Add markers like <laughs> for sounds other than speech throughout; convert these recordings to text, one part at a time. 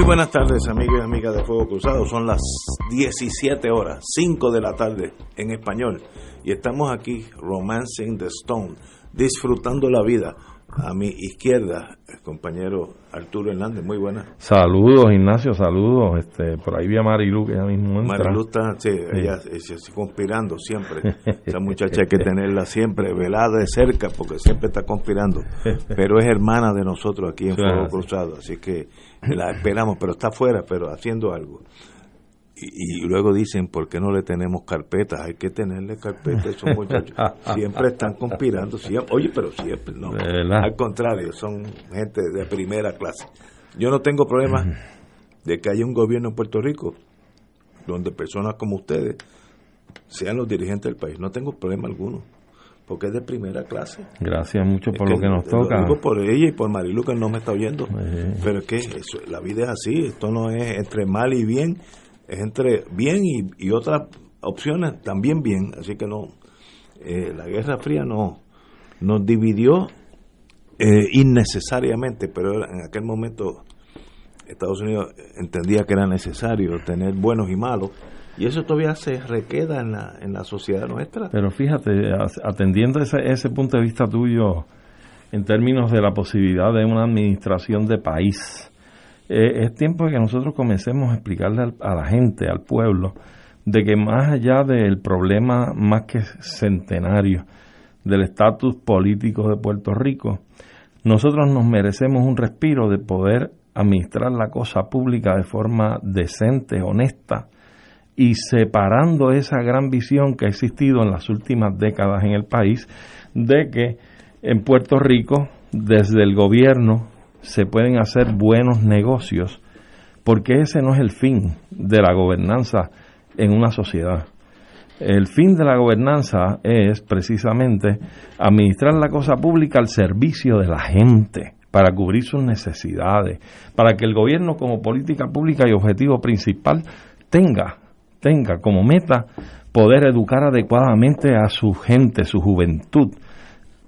Muy buenas tardes, amigos y amigas de Fuego Cruzado. Son las 17 horas, 5 de la tarde en español. Y estamos aquí, Romancing the Stone, disfrutando la vida. A mi izquierda, el compañero Arturo Hernández, muy buenas. Saludos, Ignacio, saludos. Este, por ahí vi a Marilu, que ya mismo entra. Marilu está, sí, ella conspirando siempre. <laughs> Esa muchacha hay que tenerla siempre velada de cerca porque siempre está conspirando. Pero es hermana de nosotros aquí en Fuego Cruzado, así que la esperamos, pero está afuera, pero haciendo algo. Y, y, luego dicen, ¿por qué no le tenemos carpetas? Hay que tenerle carpetas a esos muchachos. <laughs> Siempre están conspirando, siempre. oye, pero siempre, no. Al contrario, son gente de primera clase. Yo no tengo problema de que haya un gobierno en Puerto Rico donde personas como ustedes sean los dirigentes del país. No tengo problema alguno porque es de primera clase. Gracias mucho por es que, lo que nos toca. Lo digo por ella y por Marilu que no me está oyendo. Sí. Pero es que eso, la vida es así, esto no es entre mal y bien, es entre bien y, otras opciones también bien. Así que no, eh, la Guerra Fría no nos dividió eh, innecesariamente, pero en aquel momento Estados Unidos entendía que era necesario tener buenos y malos y eso todavía se requeda en la, en la sociedad nuestra. Pero fíjate, atendiendo ese, ese punto de vista tuyo en términos de la posibilidad de una administración de país, eh, es tiempo de que nosotros comencemos a explicarle a la gente, al pueblo, de que más allá del problema más que centenario del estatus político de Puerto Rico, nosotros nos merecemos un respiro de poder administrar la cosa pública de forma decente, honesta, y separando esa gran visión que ha existido en las últimas décadas en el país de que en Puerto Rico, desde el gobierno, se pueden hacer buenos negocios, porque ese no es el fin de la gobernanza en una sociedad. El fin de la gobernanza es precisamente administrar la cosa pública al servicio de la gente, para cubrir sus necesidades, para que el gobierno como política pública y objetivo principal tenga tenga como meta poder educar adecuadamente a su gente, su juventud,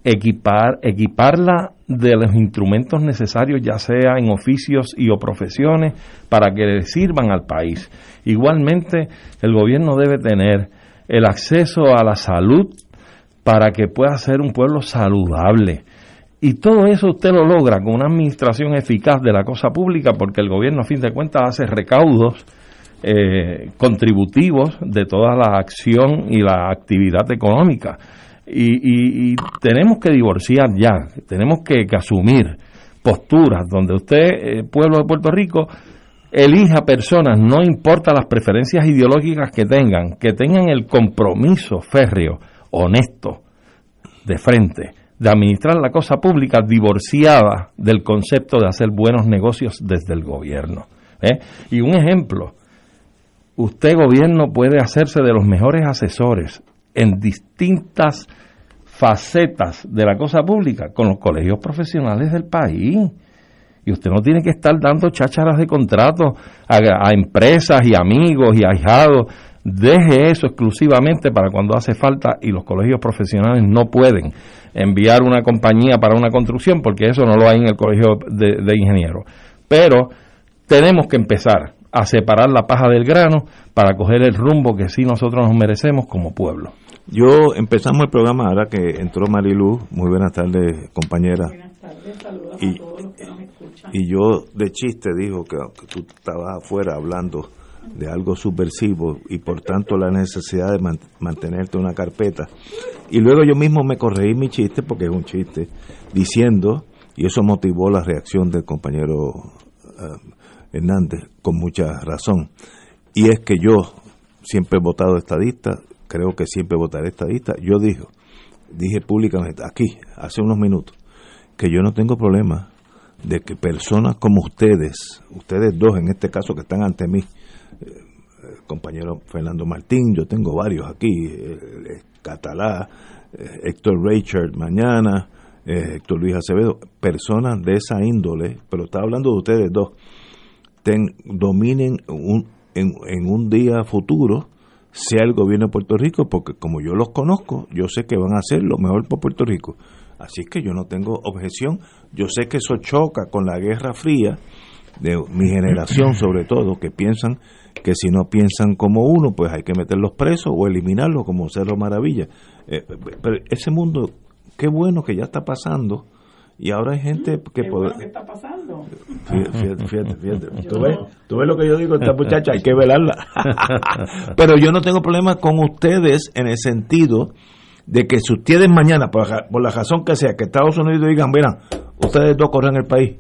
equipar, equiparla de los instrumentos necesarios, ya sea en oficios y o profesiones, para que le sirvan al país. Igualmente, el gobierno debe tener el acceso a la salud para que pueda ser un pueblo saludable. Y todo eso usted lo logra con una administración eficaz de la cosa pública, porque el gobierno, a fin de cuentas, hace recaudos eh, contributivos de toda la acción y la actividad económica. Y, y, tenemos que divorciar ya, tenemos que, que asumir posturas donde usted, eh, pueblo de Puerto Rico, elija personas, no importa las preferencias ideológicas que tengan, que tengan el compromiso férreo, honesto, de frente, de administrar la cosa pública divorciada del concepto de hacer buenos negocios desde el gobierno. ¿eh? Y un ejemplo, usted gobierno puede hacerse de los mejores asesores en distintas facetas de la cosa pública con los colegios profesionales del país. Y usted no tiene que estar dando chácharas de contratos a, empresas y amigos y ahijados. Deje eso exclusivamente para cuando hace falta y los colegios profesionales no pueden enviar una compañía para una construcción porque eso no lo hay en el colegio de, de ingenieros. Pero tenemos que empezar a separar la paja del grano para coger el rumbo que sí nosotros nos merecemos como pueblo. Yo empezamos el programa ahora que entró Marilu. Muy buenas tardes, compañera. Buenas tardes, saludos y, a todos los que nos escuchan. Y yo de chiste dijo que, que tú estabas afuera hablando de algo subversivo y por tanto la necesidad de mantenerte una carpeta. Y luego yo mismo me corregí mi chiste, porque es un chiste, diciendo, y eso motivó la reacción del compañero eh, Hernández con mucha razón, y es que yo siempre he votado estadista, creo que siempre votaré estadista, yo dije, dije públicamente aquí, hace unos minutos, que yo no tengo problema de que personas como ustedes, ustedes dos en este caso que están ante mí, eh, el compañero Fernando Martín, yo tengo varios aquí, Catalá, eh, Héctor Richard mañana, eh, Héctor Luis Acevedo, personas de esa índole, pero está hablando de ustedes dos, ten, dominen en un día futuro sea el gobierno de Puerto Rico, porque como yo los conozco, yo sé que van a hacer lo mejor por Puerto Rico. Así que yo no tengo objeción. Yo sé que eso choca con la Guerra Fría de mi generación, <clears throat> sobre todo, que piensan que si no piensan como uno, pues hay que meterlos presos o eliminarlos como Cerro Maravilla. Eh, pero ese mundo, qué bueno que ya está pasando y ahora hay gente que puede... ¿Qué está pasando? Fíjate, fíjate, fíjate. <laughs> ¿Tú, ves, ¿Tú ves lo que yo digo? Esta <laughs> muchacha hay que velarla. <laughs> Pero yo no tengo problema con ustedes en el sentido de que si ustedes mañana, por la, razón que sea, que Estados Unidos digan, mira, ustedes dos corren el país,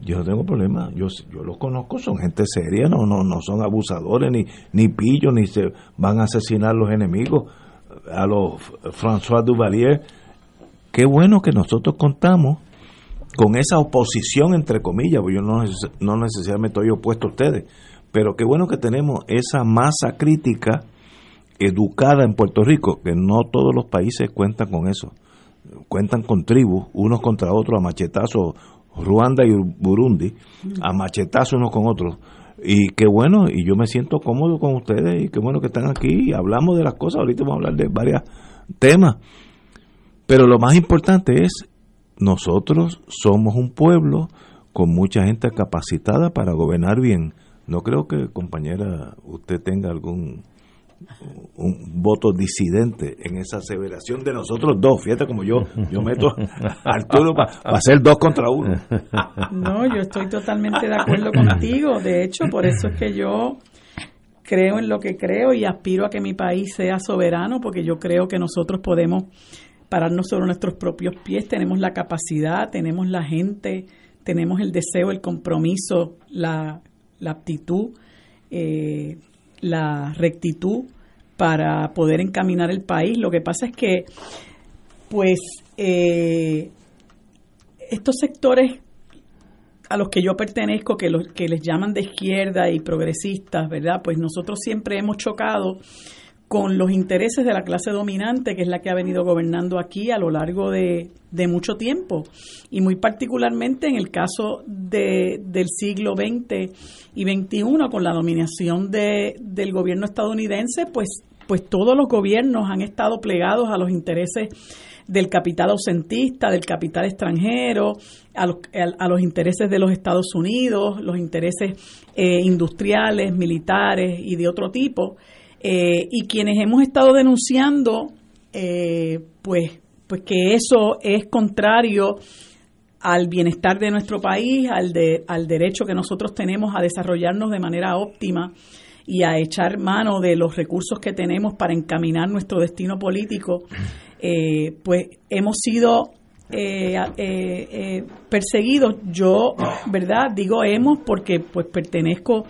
yo no tengo problema, yo, yo los conozco, son gente seria, no, no, no son abusadores, ni, ni pillos, ni se van a asesinar los enemigos, a los François Duvalier. Qué bueno que nosotros contamos con esa oposición, entre comillas, porque yo no, necesariamente estoy opuesto a ustedes, pero qué bueno que tenemos esa masa crítica educada en Puerto Rico, que no todos los países cuentan con eso. Cuentan con tribus, unos contra otros, a machetazos, Ruanda y Burundi, a machetazos unos con otros. Y qué bueno, y yo me siento cómodo con ustedes, y qué bueno que están aquí, y hablamos de las cosas, ahorita vamos a hablar de varios temas. Pero lo más importante es nosotros somos un pueblo con mucha gente capacitada para gobernar bien. No creo que, compañera, usted tenga algún un voto disidente en esa aseveración de nosotros dos. Fíjate como yo, yo meto a Arturo para hacer dos contra uno. No, yo estoy totalmente de acuerdo contigo. De hecho, por eso es que yo creo en lo que creo y aspiro a que mi país sea soberano, porque yo creo que nosotros podemos pararnos sobre nuestros propios pies, tenemos la capacidad, tenemos la gente, tenemos el deseo, el compromiso, la, aptitud, eh, la rectitud para poder encaminar el país. Lo que pasa es que, pues, eh, estos sectores a los que yo pertenezco, que, los, que les llaman de izquierda y progresistas, ¿verdad? Pues nosotros siempre hemos chocado con los intereses de la clase dominante, que es la que ha venido gobernando aquí a lo largo de, mucho tiempo. Y muy particularmente en el caso de, del siglo XX y XXI, con la dominación de, del gobierno estadounidense, pues, pues todos los gobiernos han estado plegados a los intereses del capital ausentista, del capital extranjero, a los, a, los intereses de los Estados Unidos, los intereses eh, industriales, militares y de otro tipo. Eh, y quienes hemos estado denunciando, eh, pues, pues que eso es contrario al bienestar de nuestro país, al, de, al derecho que nosotros tenemos a desarrollarnos de manera óptima y a echar mano de los recursos que tenemos para encaminar nuestro destino político, eh, pues hemos sido perseguidos. Yo, ¿verdad? Digo hemos porque pues pertenezco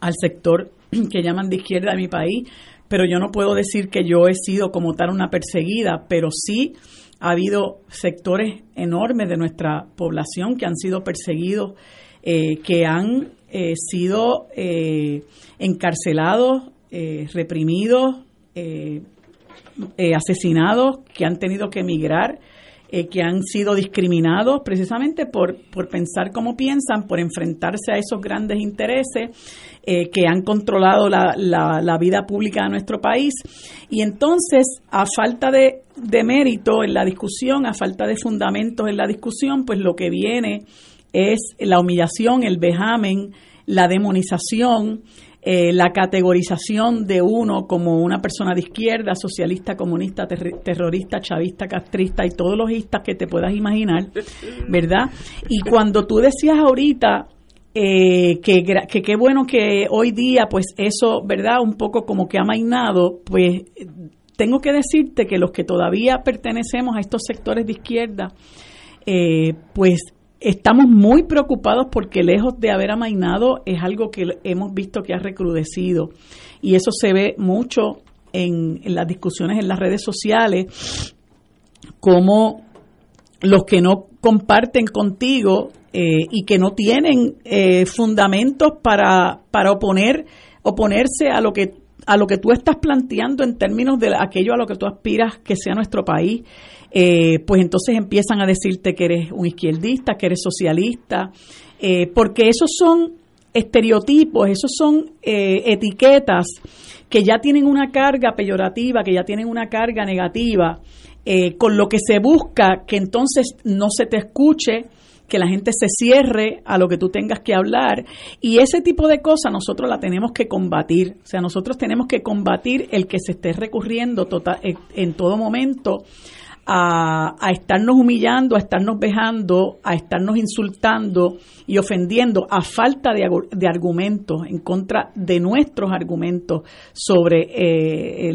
al sector <clears throat> que llaman de izquierda de mi país, pero yo no puedo decir que yo he sido como tal una perseguida, pero sí ha habido sectores enormes de nuestra población que han sido perseguidos, eh, que han eh, sido eh, encarcelados, reprimidos, asesinados, que han tenido que emigrar eh, que han sido discriminados precisamente por, por pensar como piensan, por enfrentarse a esos grandes intereses eh, que han controlado la, la, vida pública de nuestro país. Y entonces, a falta de, de mérito en la discusión, a falta de fundamentos en la discusión, pues lo que viene es la humillación, el vejamen, la demonización, eh, la categorización de uno como una persona de izquierda, socialista, comunista, terrorista, chavista, castrista y todos los istas que te puedas imaginar, ¿verdad? Y cuando tú decías ahorita eh, que qué bueno que hoy día, pues eso, ¿verdad? Un poco como que ha mainado, pues tengo que decirte que los que todavía pertenecemos a estos sectores de izquierda, eh, pues estamos muy preocupados porque lejos de haber amainado es algo que hemos visto que ha recrudecido. Y eso se ve mucho en, las discusiones en las redes sociales como los que no comparten contigo eh, y que no tienen eh, fundamentos para, para oponer oponerse a lo que a lo que tú estás planteando en términos de aquello a lo que tú aspiras que sea nuestro país eh, pues entonces empiezan a decirte que eres un izquierdista, que eres socialista, eh, porque esos son estereotipos, esos son eh, etiquetas que ya tienen una carga peyorativa, que ya tienen una carga negativa, con lo que se busca que entonces no se te escuche, que la gente se cierre a lo que tú tengas que hablar. Y ese tipo de cosas nosotros la tenemos que combatir. O sea, nosotros tenemos que combatir el que se esté recurriendo total, en todo momento a, estarnos humillando, a estarnos vejando, a estarnos insultando y ofendiendo a falta de, argumentos en contra de nuestros argumentos sobre eh,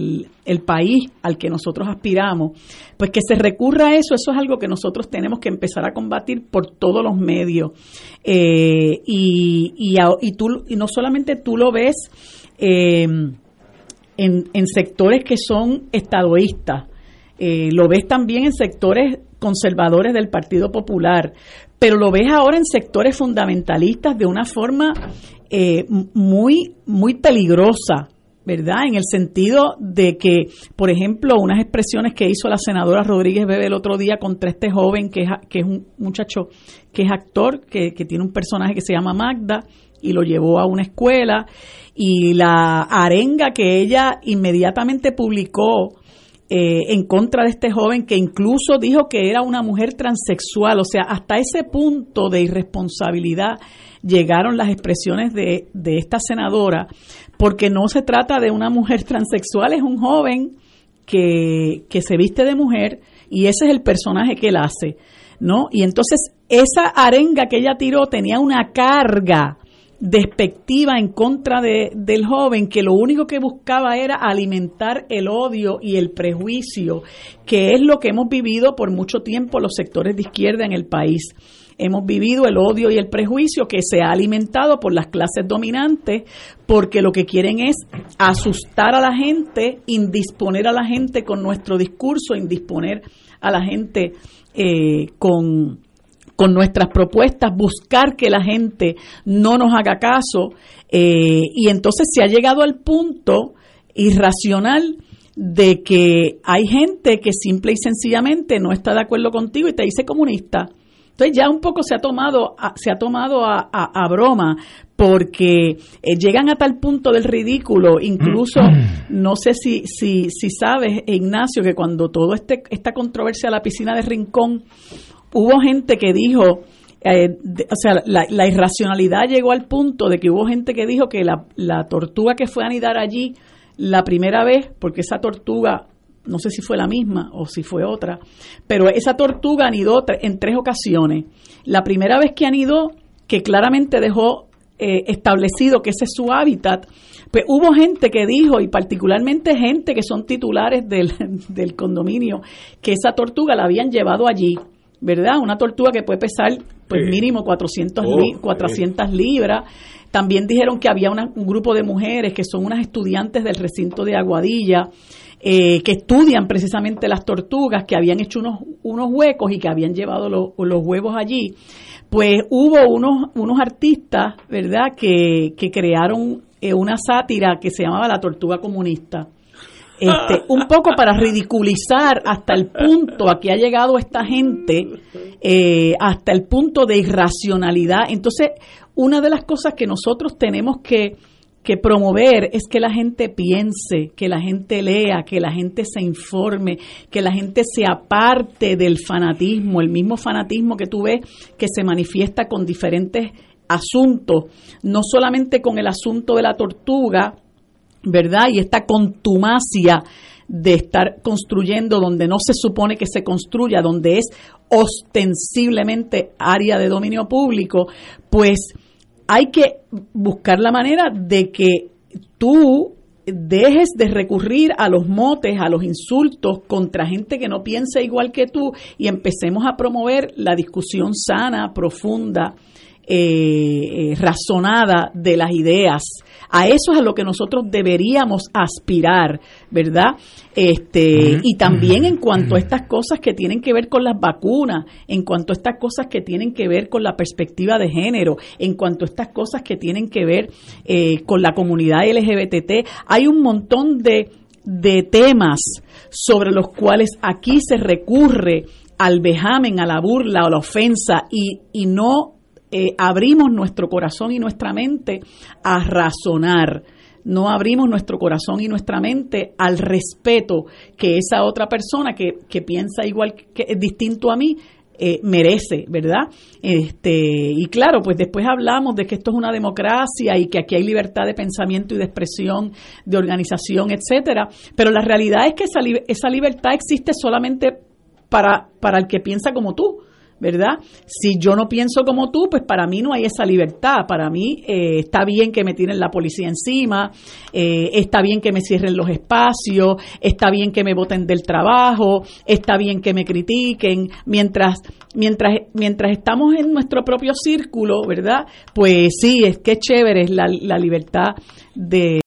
el, país al que nosotros aspiramos, pues que se recurra a eso, eso es algo que nosotros tenemos que empezar a combatir por todos los medios. Eh, y, y, tú, y no solamente tú lo ves eh, en, en sectores que son estadoístas, eh, lo ves también en sectores conservadores del Partido Popular, pero lo ves ahora en sectores fundamentalistas de una forma eh, muy, muy peligrosa, ¿verdad? En el sentido de que, por ejemplo, unas expresiones que hizo la senadora Rodríguez Bebe el otro día contra este joven que es, que es un muchacho que es actor, que, que tiene un personaje que se llama Magda y lo llevó a una escuela y la arenga que ella inmediatamente publicó eh, en contra de este joven que incluso dijo que era una mujer transexual. O sea, hasta ese punto de irresponsabilidad llegaron las expresiones de, de esta senadora, porque no se trata de una mujer <laughs> transexual, es un joven que, que se viste de mujer y ese es el personaje que él hace. ¿No? Y entonces esa arenga que ella tiró tenía una carga despectiva en contra de, del joven que lo único que buscaba era alimentar el odio y el prejuicio, que es lo que hemos vivido por mucho tiempo los sectores de izquierda en el país. Hemos vivido el odio y el prejuicio que se ha alimentado por las clases dominantes porque lo que quieren es asustar a la gente, indisponer a la gente con nuestro discurso, indisponer a la gente eh, con con nuestras propuestas, buscar que la gente no nos haga caso. Eh, y entonces se ha llegado al punto irracional de que hay gente que simple y sencillamente no está de acuerdo contigo y te dice comunista. Entonces ya un poco se ha tomado a, se ha tomado a, a, broma porque eh, llegan a tal punto del ridículo, incluso no sé si si si sabes Ignacio que cuando todo este esta controversia de la piscina de Rincón hubo gente que dijo, eh, o sea, la, irracionalidad llegó al punto de que hubo gente que dijo que la, la tortuga que fue a anidar allí la primera vez, porque esa tortuga, no sé si fue la misma o si fue otra, pero esa tortuga anidó en tres ocasiones. La primera vez que anidó, que claramente dejó eh, establecido que ese es su hábitat, pues hubo gente que dijo, y particularmente gente que son titulares del, <laughs> del condominio, que esa tortuga la habían llevado allí ¿verdad? Una tortuga que puede pesar pues mínimo 400, 400 libras. También dijeron que había un grupo de mujeres que son unas estudiantes del recinto de Aguadilla eh, que estudian precisamente las tortugas, que habían hecho unos, unos huecos y que habían llevado los huevos allí. Pues hubo unos, unos artistas, ¿verdad?, que, que crearon eh, una sátira que se llamaba La Tortuga Comunista este, un poco para ridiculizar hasta el punto a que ha llegado esta gente, eh, hasta el punto de irracionalidad. Entonces, una de las cosas que nosotros tenemos que, que promover es que la gente piense, que la gente lea, que la gente se informe, que la gente se aparte del fanatismo, el mismo fanatismo que tú ves que se manifiesta con diferentes asuntos, no solamente con el asunto de la tortuga, ¿verdad? Y esta contumacia de estar construyendo donde no se supone que se construya, donde es ostensiblemente área de dominio público, pues hay que buscar la manera de que tú dejes de recurrir a los motes, a los insultos contra gente que no piensa igual que tú y empecemos a promover la discusión sana, profunda, eh, eh, razonada de las ideas. A eso es a lo que nosotros deberíamos aspirar, ¿verdad? Este, y también en cuanto a estas cosas que tienen que ver con las vacunas, en cuanto a estas cosas que tienen que ver con la perspectiva de género, en cuanto a estas cosas que tienen que ver eh, con la comunidad LGBT, hay un montón de, de temas sobre los cuales aquí se recurre al vejamen, a la burla, a la ofensa y, y no eh, abrimos nuestro corazón y nuestra mente a razonar, no abrimos nuestro corazón y nuestra mente al respeto que esa otra persona que, que piensa igual que distinto a mí eh, merece, ¿verdad? Este, y claro, pues después hablamos de que esto es una democracia y que aquí hay libertad de pensamiento y de expresión, de organización, etcétera, pero la realidad es que esa, esa libertad existe solamente para, para el que piensa como tú. ¿Verdad? Si yo no pienso como tú, pues para mí no hay esa libertad. Para mí eh, está bien que me tiren la policía encima, eh, está bien que me cierren los espacios, está bien que me voten del trabajo, está bien que me critiquen, mientras mientras mientras estamos en nuestro propio círculo, ¿verdad? Pues sí, es que chévere es la, la libertad de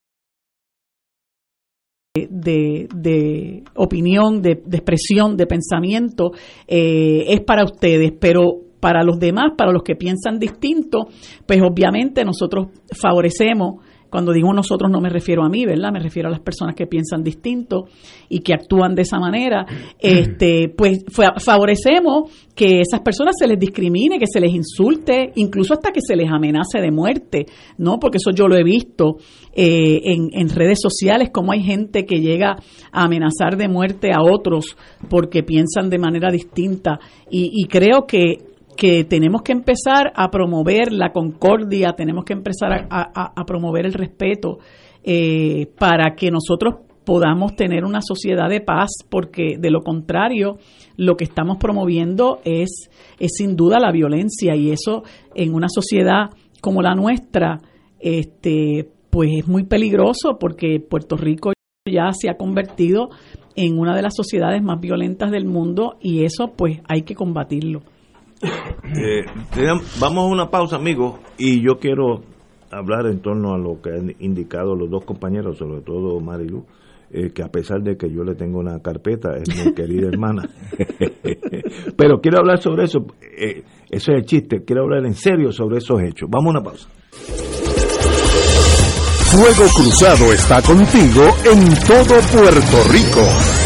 de, opinión, de, expresión, de pensamiento, eh, es para ustedes, pero para los demás, para los que piensan distinto, pues obviamente nosotros favorecemos cuando digo nosotros no me refiero a mí, ¿verdad? Me refiero a las personas que piensan distinto y que actúan de esa manera. Este, pues favorecemos que esas personas se les discrimine, que se les insulte, incluso hasta que se les amenace de muerte, ¿no? Porque eso yo lo he visto eh, en, redes sociales, como hay gente que llega a amenazar de muerte a otros porque piensan de manera distinta. y creo que que tenemos que empezar a promover la concordia, tenemos que empezar a, promover el respeto eh, para que nosotros podamos tener una sociedad de paz, porque de lo contrario, lo que estamos promoviendo es, es sin duda la violencia y eso en una sociedad como la nuestra, este, pues es muy peligroso porque Puerto Rico ya se ha convertido en una de las sociedades más violentas del mundo y eso pues hay que combatirlo. <coughs> Eh, vamos a una pausa, amigos, y yo quiero hablar en torno a lo que han indicado los dos compañeros, sobre todo Marilu, eh, que a pesar de que yo le tengo una carpeta, es mi <laughs> querida hermana. <laughs> Pero quiero hablar sobre eso, eh, eso es el chiste, quiero hablar en serio sobre esos hechos. Vamos a una pausa. Fuego Cruzado está contigo en todo Puerto Rico.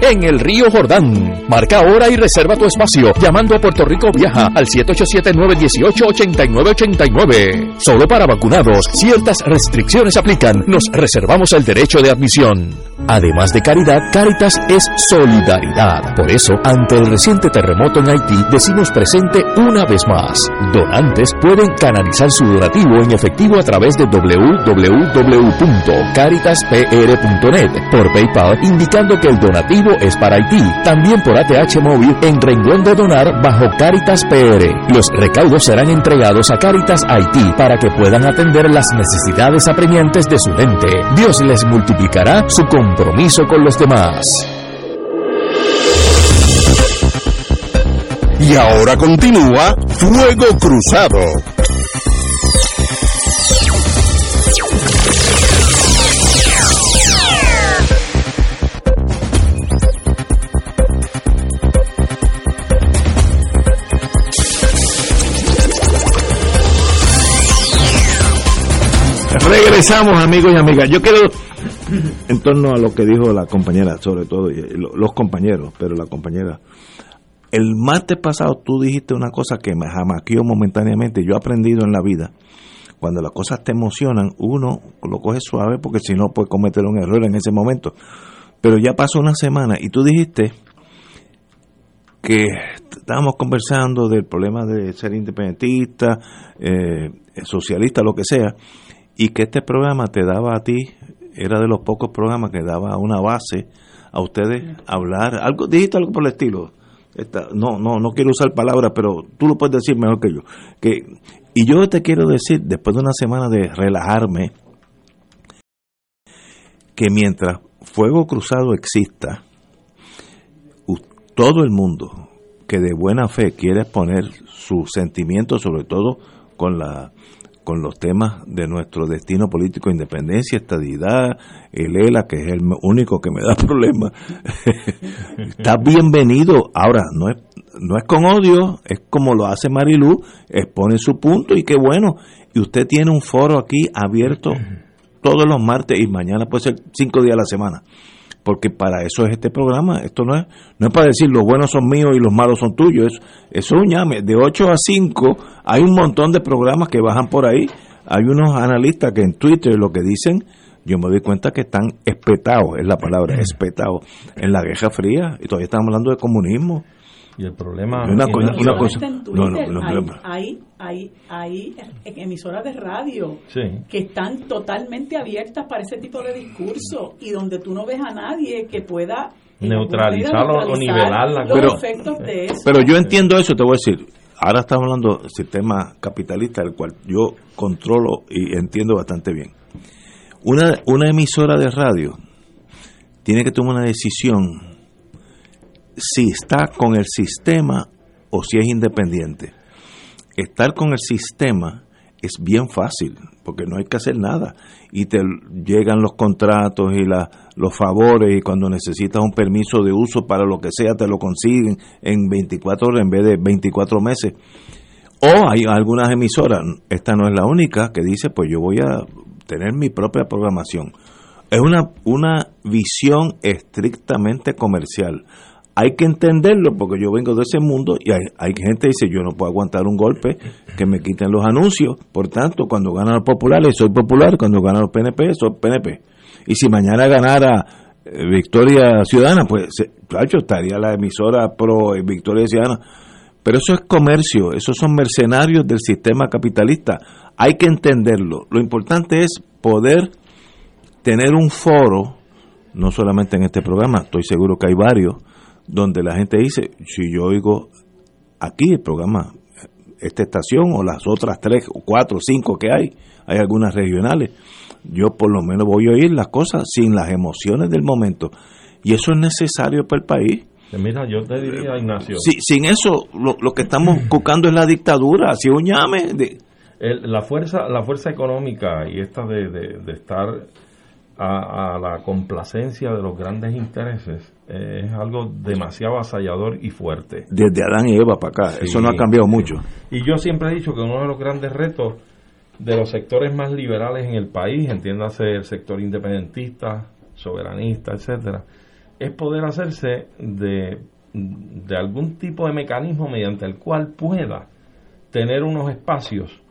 en el río Jordán. Marca ahora y reserva tu espacio llamando a Puerto Rico Viaja al 787-918-8989. Solo para vacunados, ciertas restricciones aplican. Nos reservamos el derecho de admisión. Además de caridad, Caritas es solidaridad. Por eso, ante el reciente terremoto en Haití, decimos presente una vez más. Donantes pueden canalizar su donativo en efectivo a través de www.caritaspr.net por PayPal, indicando que el donativo es para Haití. También por ATH Móvil en renglón de donar bajo Caritas PR. Los recaudos serán entregados a Caritas Haití para que puedan atender las necesidades apremiantes de su gente. Dios les multiplicará su compromiso con los demás. Y ahora continúa Fuego Cruzado. Regresamos, amigos y amigas. Yo quiero, en torno a lo que dijo la compañera, sobre todo los compañeros, pero la compañera. El martes pasado tú dijiste una cosa que me jamaqueó momentáneamente. Yo he aprendido en la vida. Cuando las cosas te emocionan, uno lo coge suave porque si no puede cometer un error en ese momento. Pero ya pasó una semana y tú dijiste que estábamos conversando del problema de ser independentista, eh, socialista, lo que sea, y que este programa te daba a ti, era de los pocos programas que daba una base a ustedes hablar, algo, dijiste algo por el estilo. no, no, no quiero usar palabras, pero tú lo puedes decir mejor que yo. Que, y yo te quiero decir, después de una semana de relajarme, que mientras Fuego Cruzado exista, todo el mundo que de buena fe quiere poner sus sentimientos, sobre todo con la con los temas de nuestro destino político, independencia, estadidad, el ELA, que es el único que me da <laughs> problemas, <laughs> está bienvenido. Ahora, no es, no es con odio, es como lo hace Marilú, expone su punto y qué bueno. Y usted tiene un foro aquí abierto todos los martes y mañana puede ser cinco días a la semana porque para eso es este programa. Esto no es, no es para decir los buenos son míos y los malos son tuyos. Eso, eso es un llame. De 8 a 5 hay un montón de programas que bajan por ahí. Hay unos analistas que en Twitter lo que dicen, yo me doy cuenta que están espetados, es la palabra, espetados en la Guerra Fría. Y todavía estamos hablando de comunismo. Y el problema... Una, una, cosa... No, no, hay, hay, hay, emisoras de radio que están totalmente abiertas para ese tipo de discurso y donde tú no ves a nadie que pueda neutralizarlo o nivelar la pero, efectos de eso. Pero yo entiendo eso, te voy a decir. Ahora estamos hablando del sistema capitalista, el cual yo controlo y entiendo bastante bien. Una, una emisora de radio tiene que tomar una decisión si está con el sistema o si es independiente. Estar con el sistema es bien fácil, porque no hay que hacer nada. Y te llegan los contratos y la, los favores, y cuando necesitas un permiso de uso para lo que sea, te lo consiguen en 24 horas en vez de 24 meses. O hay algunas emisoras, esta no es la única, que dice, pues yo voy a tener mi propia programación. Es una, una visión estrictamente comercial hay que entenderlo porque yo vengo de ese mundo y hay, gente que dice yo no puedo aguantar un golpe que me quiten los anuncios. Por tanto cuando ganan los populares soy popular. Cuando ganan los PNP soy PNP y si mañana ganara eh, Victoria Ciudadana pues claro estaría la emisora pro eh, Victoria Ciudadana. Pero eso es comercio esos son mercenarios del sistema capitalista. Hay que entenderlo. Lo importante es poder tener un foro no solamente en este programa estoy seguro que hay varios donde la gente dice, si yo oigo aquí el programa, esta estación o las otras tres o cuatro o cinco que hay, hay algunas regionales, yo por lo menos voy a oír las cosas sin las emociones del momento. Y eso es necesario para el país. Mira, yo te diría, Ignacio. sin eso, lo, que estamos <clears throat> buscando es la dictadura, si un llame. De... la, fuerza, la fuerza económica y esta de, de estar a, la complacencia de los grandes intereses eh, es algo demasiado asallador y fuerte. Desde Adán y Eva para acá, eso no ha cambiado mucho. Y yo siempre he dicho que uno de los grandes retos de los sectores más liberales en el país, entiéndase el sector independentista, soberanista, etcétera, es poder hacerse de, de algún tipo de mecanismo mediante el cual pueda tener unos espacios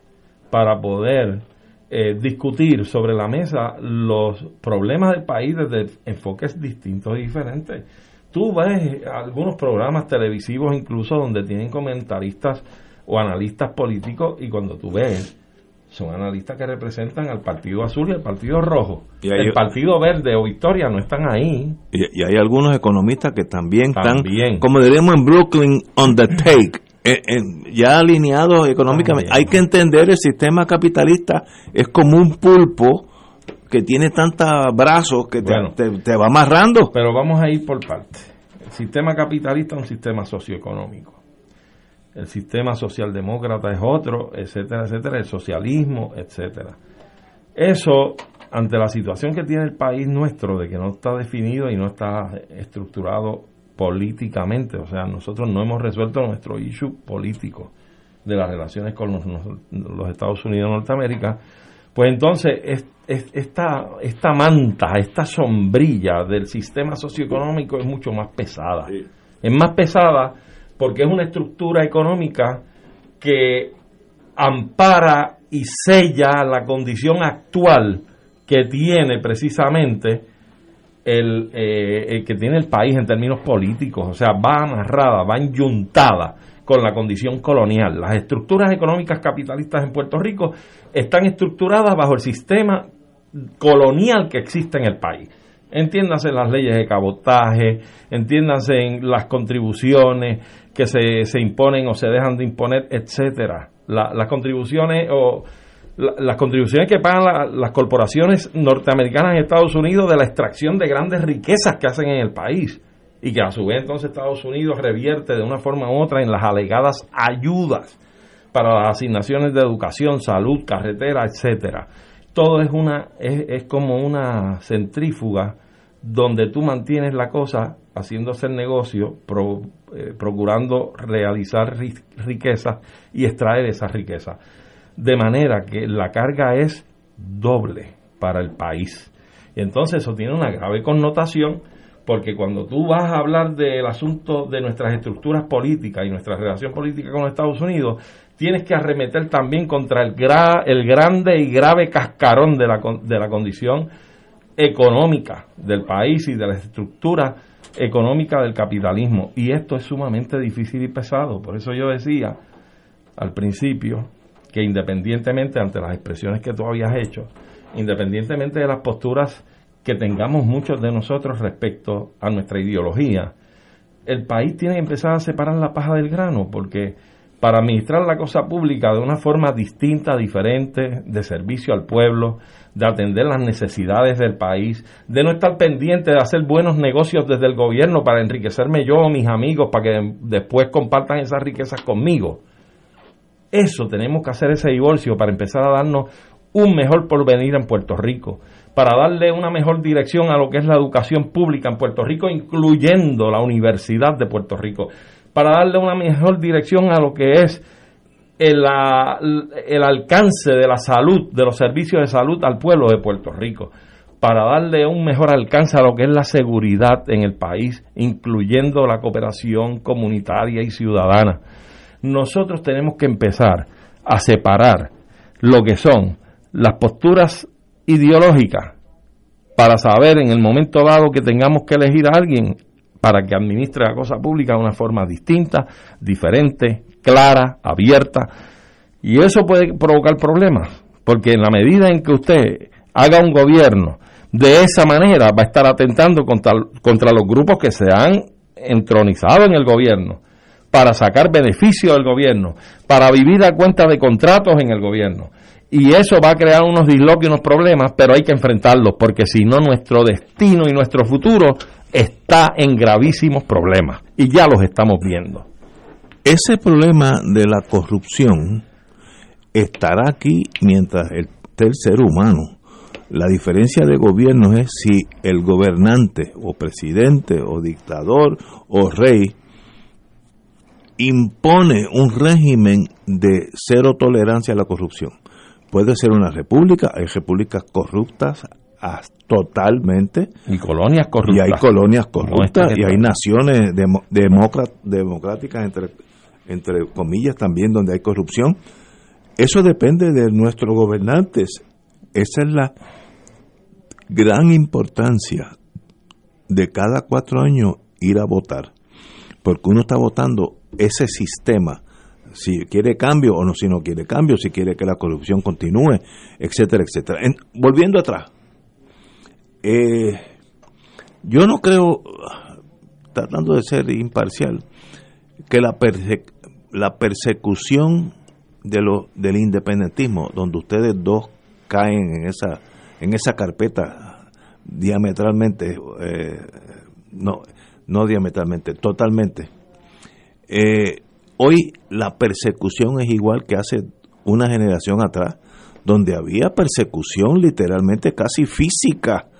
para poder eh, discutir sobre la mesa los problemas del país desde enfoques distintos y diferentes. Tú ves algunos programas televisivos incluso donde tienen comentaristas o analistas políticos y cuando tú ves son analistas que representan al Partido Azul y al Partido Rojo. Y el Partido Verde o Victoria no están ahí. Y, hay algunos economistas que también, también, están, como diríamos en Brooklyn, on the take. Eh, ya alineado económicamente. Hay que entender el sistema capitalista es como un pulpo que tiene tantos brazos que te, va amarrando. Pero vamos a ir por partes. El sistema capitalista es un sistema socioeconómico. El sistema socialdemócrata es otro, etcétera, etcétera. El socialismo, etcétera. Eso, ante la situación que tiene el país nuestro, de que no está definido y no está estructurado políticamente, o sea, nosotros no hemos resuelto nuestro issue político de las relaciones con los, Estados Unidos de Norteamérica, Pues entonces esta, esta manta, esta sombrilla del sistema socioeconómico es mucho más pesada. Es más pesada porque es una estructura económica que ampara y sella la condición actual que tiene precisamente el, eh, que tiene el país en términos políticos, o sea, va amarrada, va enyuntada con la condición colonial. Las estructuras económicas capitalistas en Puerto Rico están estructuradas bajo el sistema colonial que existe en el país. Entiéndase las leyes de cabotaje, entiéndase en las contribuciones que se, se imponen o se dejan de imponer, etcétera. las contribuciones o las contribuciones que pagan las corporaciones norteamericanas en Estados Unidos de la extracción de grandes riquezas que hacen en el país y que a su vez entonces Estados Unidos revierte de una forma u otra en las alegadas ayudas para las asignaciones de educación, salud, carretera, etcétera. Todo es una es, es como una centrífuga donde tú mantienes la cosa haciéndose el negocio, eh, procurando realizar riquezas y extraer esa riqueza. De manera que la carga es doble para el país. Y entonces eso tiene una grave connotación porque cuando tú vas a hablar del asunto de nuestras estructuras políticas y nuestra relación política con Estados Unidos, tienes que arremeter también contra el, el grande y grave cascarón de la, de la condición económica del país y de la estructura económica del capitalismo. Y esto es sumamente difícil y pesado. Por eso yo decía al principio que independientemente ante las expresiones que tú habías hecho, independientemente de las posturas que tengamos muchos de nosotros respecto a nuestra ideología, el país tiene que empezar a separar la paja del grano, porque para administrar la cosa pública de una forma distinta, diferente, de servicio al pueblo, de atender las necesidades del país, de no estar pendiente de hacer buenos negocios desde el gobierno para enriquecerme yo o mis amigos para que después compartan esas riquezas conmigo. Eso tenemos que hacer ese divorcio para empezar a darnos un mejor porvenir en Puerto Rico para darle una mejor dirección a lo que es la educación pública en Puerto Rico, incluyendo la Universidad de Puerto Rico, para darle una mejor dirección a lo que es el, el alcance de la salud, de los servicios de salud al pueblo de Puerto Rico, para darle un mejor alcance a lo que es la seguridad en el país, incluyendo la cooperación comunitaria y ciudadana. Nosotros tenemos que empezar a separar lo que son las posturas ideológica para saber en el momento dado que tengamos que elegir a alguien para que administre la cosa pública de una forma distinta, diferente, clara, abierta. Y eso puede provocar problemas, porque en la medida en que usted haga un gobierno de esa manera, va a estar atentando contra, contra los grupos que se han entronizado en el gobierno, para sacar beneficio del gobierno, para vivir a cuenta de contratos en el gobierno y eso va a crear unos disloques unos problemas, pero hay que enfrentarlos, porque si no nuestro destino y nuestro futuro está en gravísimos problemas, y ya los estamos viendo. Ese problema de la corrupción estará aquí mientras el ser humano. La diferencia de gobierno es si el gobernante o presidente o dictador o rey impone un régimen de cero tolerancia a la corrupción puede ser una república, hay repúblicas corruptas totalmente. Y colonias corruptas. Y hay colonias corruptas y hay naciones democráticas, entre, entre comillas, también donde hay corrupción. Eso depende de nuestros gobernantes. Esa es la gran importancia de cada cuatro años ir a votar. Porque uno está votando ese sistema si quiere cambio o no, si no quiere cambio, si quiere que la corrupción continúe, etcétera, etcétera. volviendo atrás, eh, yo no creo, tratando de ser imparcial, que la, la persecución de lo, del independentismo, donde ustedes dos caen en esa, en esa carpeta diametralmente, eh, no, no diametralmente, totalmente, eh, Hoy la persecución es igual que hace una generación atrás, donde había persecución literalmente casi física.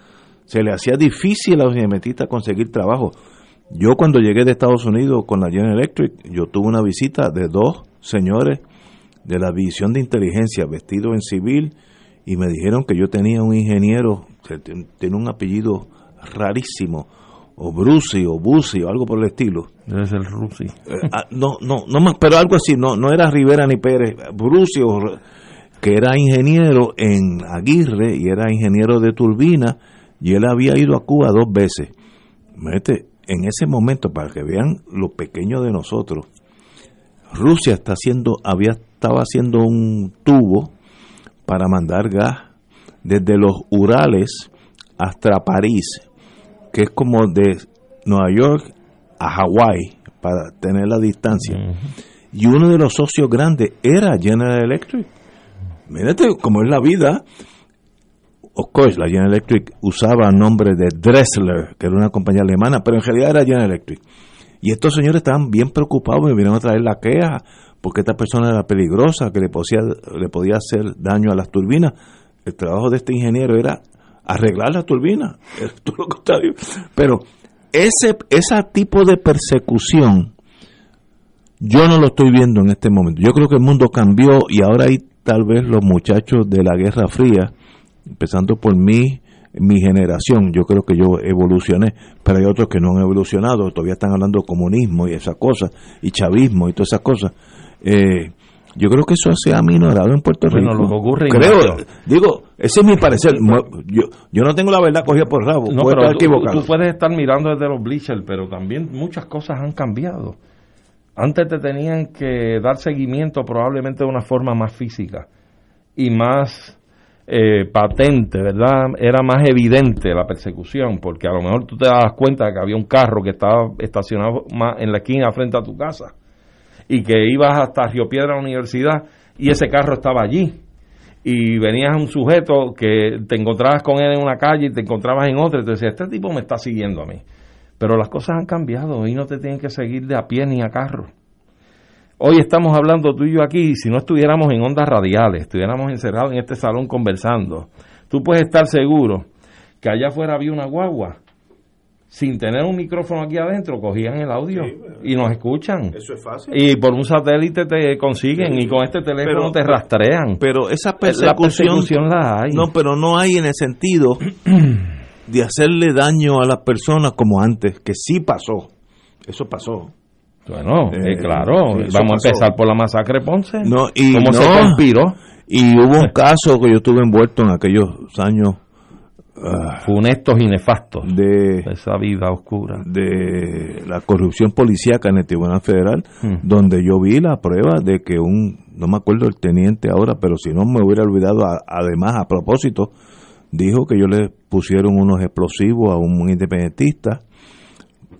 Se le hacía difícil a los diametistas conseguir trabajo. Yo cuando llegué de Estados Unidos con la General Electric, yo tuve una visita de dos señores de la división de inteligencia vestidos en civil y me dijeron que yo tenía un ingeniero, que tiene un apellido rarísimo, o Bruci o Busi o algo por el estilo. Debe ser Rusi. Eh, ah, no, no, no más, pero algo así, no, no era Rivera ni Pérez, Bruci que era ingeniero en Aguirre y era ingeniero de turbina y él había ido a Cuba dos veces. Mete, en ese momento, para que vean lo pequeño de nosotros, Rusia está haciendo, había estaba haciendo un tubo para mandar gas desde los Urales hasta París, que es como de Nueva York a Hawái, para tener la distancia. Y uno de los socios grandes era General Electric. Mírate cómo es la vida. Of course, la General Electric usaba el nombre de Dressler, que era una compañía alemana, pero en realidad era General Electric. Y estos señores estaban bien preocupados, me vinieron a traer la queja, porque esta persona era peligrosa, que le podía, le podía hacer daño a las turbinas. El trabajo de este ingeniero era arreglar <laughs> lo contrario. Pero ese, ese tipo de persecución, yo no lo estoy viendo en este momento. Yo creo que el mundo cambió y ahora hay tal vez los muchachos de la Guerra Fría, empezando por mí, mi generación, yo creo que yo evolucioné, pero hay otros que no han evolucionado, todavía están hablando de comunismo y esas cosas, y chavismo y todas esas cosas. Eh, yo creo que eso se ha minorado en Puerto Rico. lo que ocurre creo, digo, ese es mi parecer. Yo, yo no tengo la verdad cogida por rabo, no, puedo estar equivocado. Tú, puedes estar mirando desde los bleachers, pero también muchas cosas han cambiado. Antes te tenían que dar seguimiento probablemente de una forma más física y más eh, patente, ¿verdad? Era más evidente la persecución, porque a lo mejor tú te das cuenta de que había un carro que estaba estacionado más en la esquina frente a tu casa y que ibas hasta Río Piedra a la universidad y ese carro estaba allí. Y venías a un sujeto que te encontrabas con él en una calle y te encontrabas en otra y te decías, este tipo me está siguiendo a mí. Pero las cosas han cambiado y no te tienen que seguir de a pie ni a carro. Hoy estamos hablando tú y yo aquí, si no estuviéramos en ondas radiales, estuviéramos encerrados en este salón conversando, tú puedes estar seguro que allá afuera había una guagua sin tener un micrófono aquí adentro, cogían el audio y nos escuchan. Eso es fácil. Y por un satélite te consiguen y con este teléfono te rastrean. Pero esa persecución, la, hay. No, pero no hay en el sentido <clears throat> de hacerle daño a las personas como antes, que sí pasó. Eso pasó. Bueno, eh, claro, vamos a empezar por la masacre Ponce. No, y ¿Cómo se conspiró? Y hubo un caso que yo estuve envuelto en aquellos años. Funestos y nefastos de esa vida oscura. de la corrupción policíaca en el Tribunal Federal hmm. donde yo vi la prueba de que un no me acuerdo el teniente ahora pero si no me hubiera olvidado además a propósito dijo que yo le pusieron unos explosivos a un independentista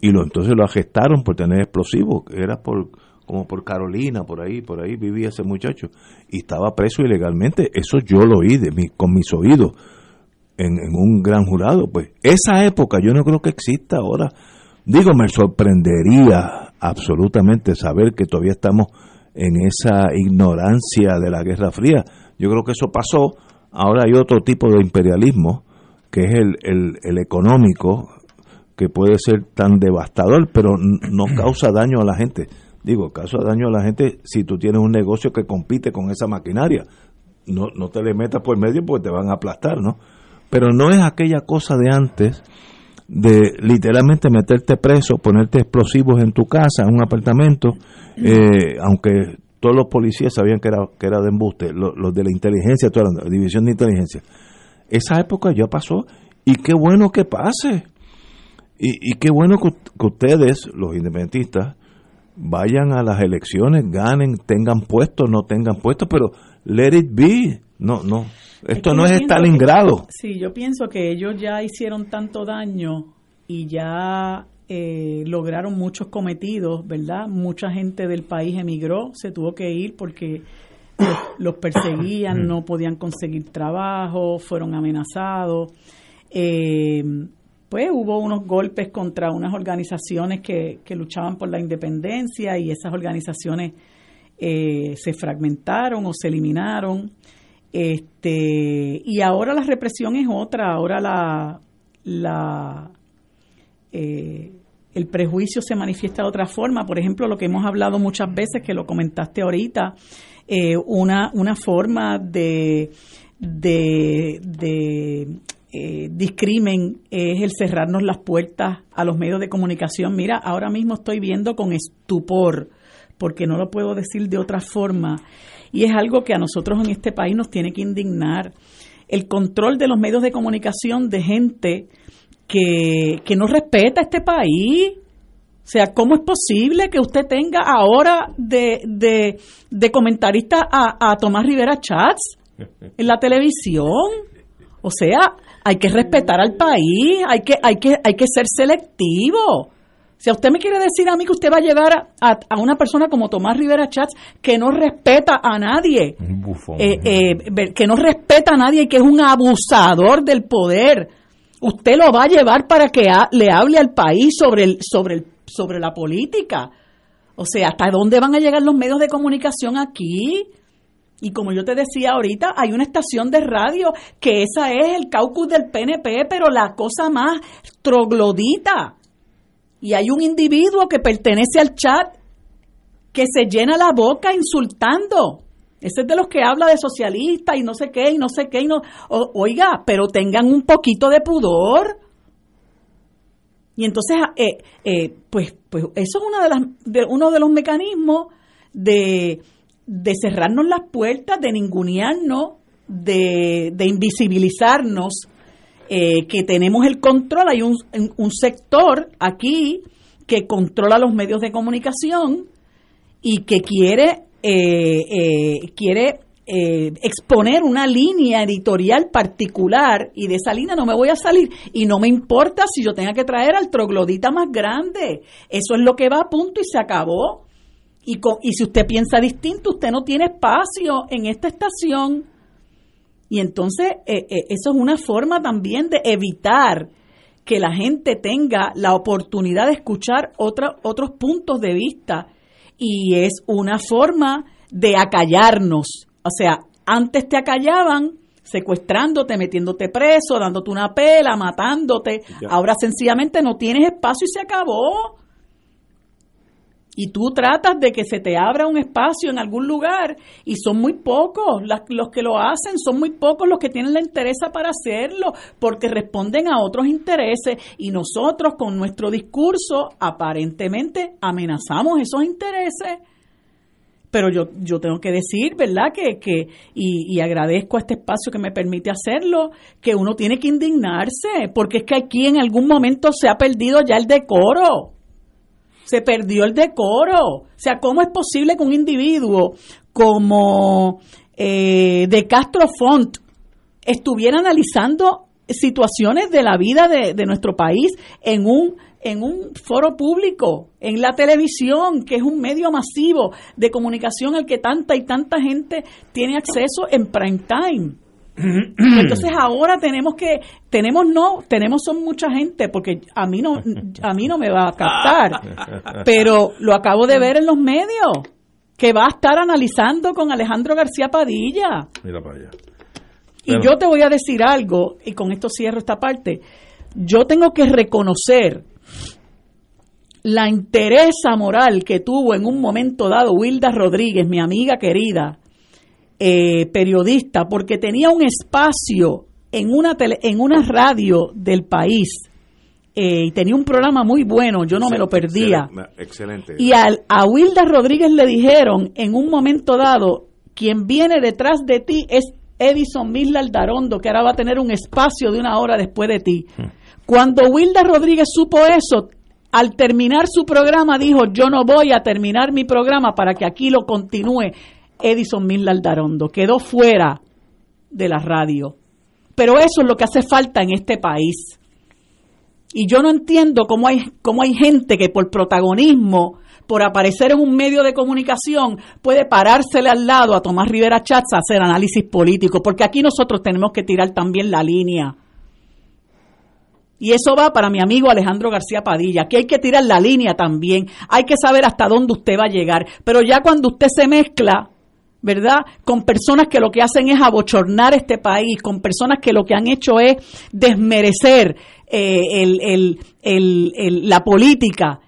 y lo entonces lo arrestaron por tener explosivos. Era por como por Carolina por ahí por ahí vivía ese muchacho. Y estaba preso ilegalmente. Eso yo lo oí de mi, con mis oídos en, un gran jurado. Pues esa época yo no creo que exista ahora. Digo, me sorprendería absolutamente saber que todavía estamos en esa ignorancia de la Guerra Fría. Yo creo que eso pasó. Ahora hay otro tipo de imperialismo, que es el, el, el económico, que puede ser tan devastador, pero no <clears throat> causa daño a la gente. Digo, causa daño a la gente si tú tienes un negocio que compite con esa maquinaria. No, no te le metas por medio porque te van a aplastar, ¿no? Pero no es aquella cosa de antes de literalmente meterte preso, ponerte explosivos en tu casa, en un apartamento, eh, aunque todos los policías sabían que era, que era de embuste, los, de la inteligencia, toda la división de inteligencia. Esa época ya pasó y qué bueno que pase. Y, qué bueno que, que, ustedes, los independentistas, vayan a las elecciones, ganen, tengan puestos, no tengan puestos, pero let it be. No, no, esto no es Stalingrado. sí, yo pienso que ellos ya hicieron tanto daño y ya eh, lograron muchos cometidos, ¿verdad? Mucha gente del país emigró, se tuvo que ir porque los, perseguían, no podían conseguir trabajo, fueron amenazados. Eh, pues hubo unos golpes contra unas organizaciones que, que luchaban por la independencia y esas organizaciones eh, se fragmentaron o se eliminaron. Este, y ahora la represión es otra, ahora la, la eh, el prejuicio se manifiesta de otra forma. Por ejemplo, lo que hemos hablado muchas veces, que lo comentaste ahorita, eh, una, una forma de, de, de eh, discrimen es el cerrarnos las puertas a los medios de comunicación. Mira, ahora mismo estoy viendo con estupor, porque no lo puedo decir de otra forma, y es algo que a nosotros en este país nos tiene que indignar. El control de los medios de comunicación de gente que, que no respeta este país. O sea, ¿cómo es posible que usted tenga ahora de, de, de comentarista a, a Tomás Rivera Chats en la televisión? O sea, hay que respetar al país, hay que, hay que, hay que ser selectivo. Si usted me quiere decir a mí que usted va a llevar a, a una persona como Tomás Rivera Chats que no respeta a nadie, eh, eh, que no respeta a nadie y que es un abusador del poder, usted lo va a llevar para que le hable al país sobre, el, sobre, el, sobre la política. O sea, ¿hasta dónde van a llegar los medios de comunicación aquí? Y como yo te decía ahorita, hay una estación de radio que esa es el caucus del PNP, pero la cosa más troglodita. Y hay un individuo que pertenece al chat que se llena la boca insultando. Ese es de los que habla de socialista y no sé qué, y no sé qué, y no. oiga, pero tengan un poquito de pudor. Y entonces, eh, eh, pues, pues eso es una de las, de, uno de los mecanismos de de cerrarnos las puertas, de ningunearnos, de, de invisibilizarnos, eh, que tenemos el control. Hay un, un sector aquí que controla los medios de comunicación y que quiere, eh, eh, quiere exponer una línea editorial particular y de esa línea no me voy a salir y no me importa si yo tenga que traer al troglodita más grande. Eso es lo que va a punto y se acabó. Y, y si usted piensa distinto, usted no tiene espacio en esta estación. Y entonces eh, eh, eso es una forma también de evitar que la gente tenga la oportunidad de escuchar otros puntos de vista. Y es una forma de acallarnos. O sea, antes te acallaban secuestrándote, metiéndote preso, dándote una pela, matándote. Ahora sencillamente no tienes espacio y se acabó y tú tratas de que se te abra un espacio en algún lugar y son muy pocos los que lo hacen, son muy pocos los que tienen la interés para hacerlo porque responden a otros intereses y nosotros con nuestro discurso aparentemente amenazamos esos intereses. Pero yo, yo tengo que decir, ¿verdad? Que, que y, y agradezco este espacio que me permite hacerlo, que uno tiene que indignarse, porque es que aquí en algún momento se ha perdido ya el decoro se perdió el decoro. O sea, ¿cómo es posible que un individuo como eh, de Castro Font estuviera analizando situaciones de la vida de, de nuestro país en un en un foro público, en la televisión, que es un medio masivo de comunicación al que tanta y tanta gente tiene acceso en prime time. <clears throat> Entonces ahora tenemos que, tenemos no, tenemos son mucha gente, porque a mí no, a mí no me va a captar, <laughs> pero lo acabo de ver en los medios, que va a estar analizando con Alejandro García Padilla. Mira para allá. Y yo te voy a decir algo, y con esto cierro esta parte, yo tengo que reconocer la interesa moral que tuvo en un momento dado Wilda Rodríguez, mi amiga querida, eh, periodista porque tenía un espacio en una, tele, en una radio del país eh, y tenía un programa muy bueno, yo no me lo perdía. Excelente. Y al, a Wilda Rodríguez le dijeron en un momento dado, quien viene detrás de ti es Edison Misla Darondo, que ahora va a tener un espacio de una hora después de ti. Hmm. Cuando Wilda Rodríguez supo eso, al terminar su programa dijo, yo no voy a terminar mi programa para que aquí lo continúe Edison Mil Aldarondo, quedó fuera de la radio. Pero eso es lo que hace falta en este país. Y yo no entiendo cómo hay, cómo hay gente que por protagonismo, por aparecer en un medio de comunicación, puede parársele al lado a Tomás Rivera Chatz a hacer análisis político, porque aquí nosotros tenemos que tirar también la línea. Y eso va para mi amigo Alejandro García Padilla, que hay que tirar la línea también, hay que saber hasta dónde usted va a llegar, pero ya cuando usted se mezcla ¿verdad? Con personas que lo que hacen es abochornar este país, con personas que lo que han hecho es desmerecer eh, el, el, la política,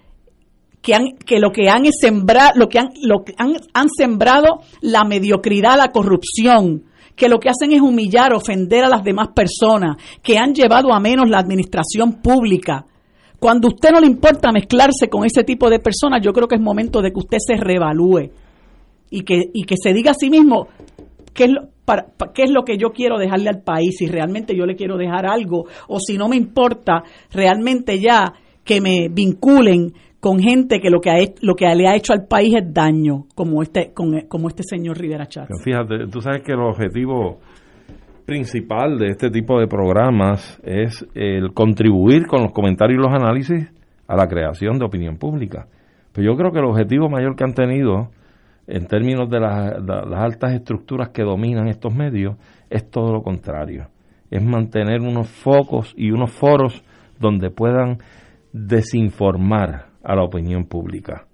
que, han, que lo que han es sembrar, lo que han, lo que han, han sembrado la mediocridad, la corrupción, que lo que hacen es humillar, ofender a las demás personas, que han llevado a menos la administración pública. Cuando a usted no le importa mezclarse con ese tipo de personas, yo creo que es momento de que usted se revalúe y que, y que se diga a sí mismo qué es, lo, para, qué es lo que yo quiero dejarle al país, si realmente yo le quiero dejar algo o si no me importa realmente ya que me vinculen con gente que lo que, ha, lo que le ha hecho al país es daño, como este, como este señor Rivera Chávez. Fíjate, tú sabes que el objetivo principal de este tipo de programas es el contribuir con los comentarios y los análisis a la creación de opinión pública. Pero yo creo que el objetivo mayor que han tenido en términos de las altas estructuras que dominan estos medios es todo lo contrario. Es mantener unos focos y unos foros donde puedan desinformar a la opinión pública.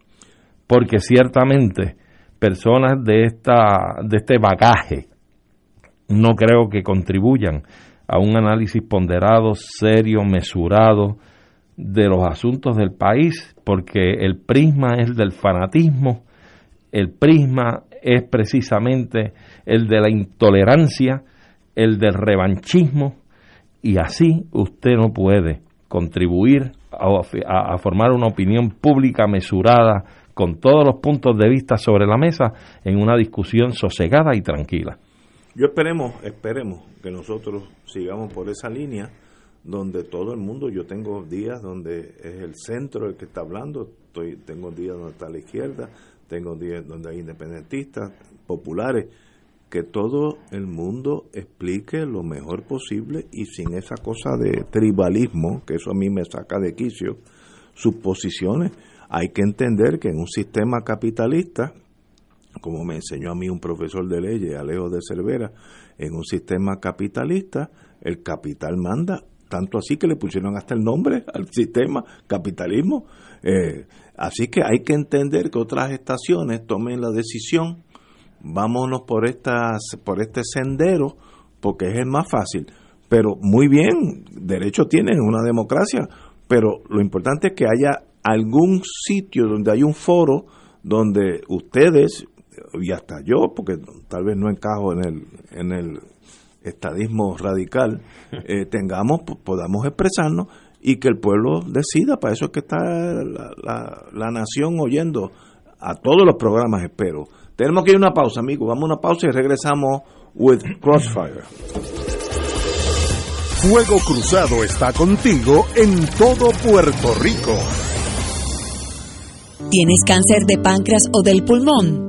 Porque ciertamente personas de, esta, de este bagaje no creo que contribuyan a un análisis ponderado, serio, mesurado de los asuntos del país, porque el prisma es del fanatismo, el prisma es precisamente el de la intolerancia, el del revanchismo, y así usted no puede contribuir a, formar una opinión pública mesurada con todos los puntos de vista sobre la mesa en una discusión sosegada y tranquila. Yo esperemos, esperemos que nosotros sigamos por esa línea donde todo el mundo, yo tengo días donde es el centro el que está hablando, estoy, tengo días donde está la izquierda, tengo donde hay independentistas, populares, que todo el mundo explique lo mejor posible y sin esa cosa de tribalismo, que eso a mí me saca de quicio, sus posiciones. Hay que entender que en un sistema capitalista, como me enseñó a mí un profesor de leyes, Alejo de Cervera, en un sistema capitalista, el capital manda, tanto así que le pusieron hasta el nombre al sistema, capitalismo. Eh, así que hay que entender que otras estaciones tomen la decisión vámonos por estas por este sendero porque es el más fácil. Pero muy bien derecho tienen una democracia pero lo importante es que haya algún sitio donde hay un foro donde ustedes y hasta yo porque tal vez no encajo en el en el estadismo radical <laughs> eh, tengamos podamos expresarnos y que el pueblo decida para eso es que está la, la, la nación oyendo a todos los programas espero tenemos que ir a una pausa, amigos. Vamos a una pausa y regresamos with Crossfire. Fuego Cruzado está contigo en todo Puerto Rico. ¿Tienes cáncer de páncreas o del pulmón?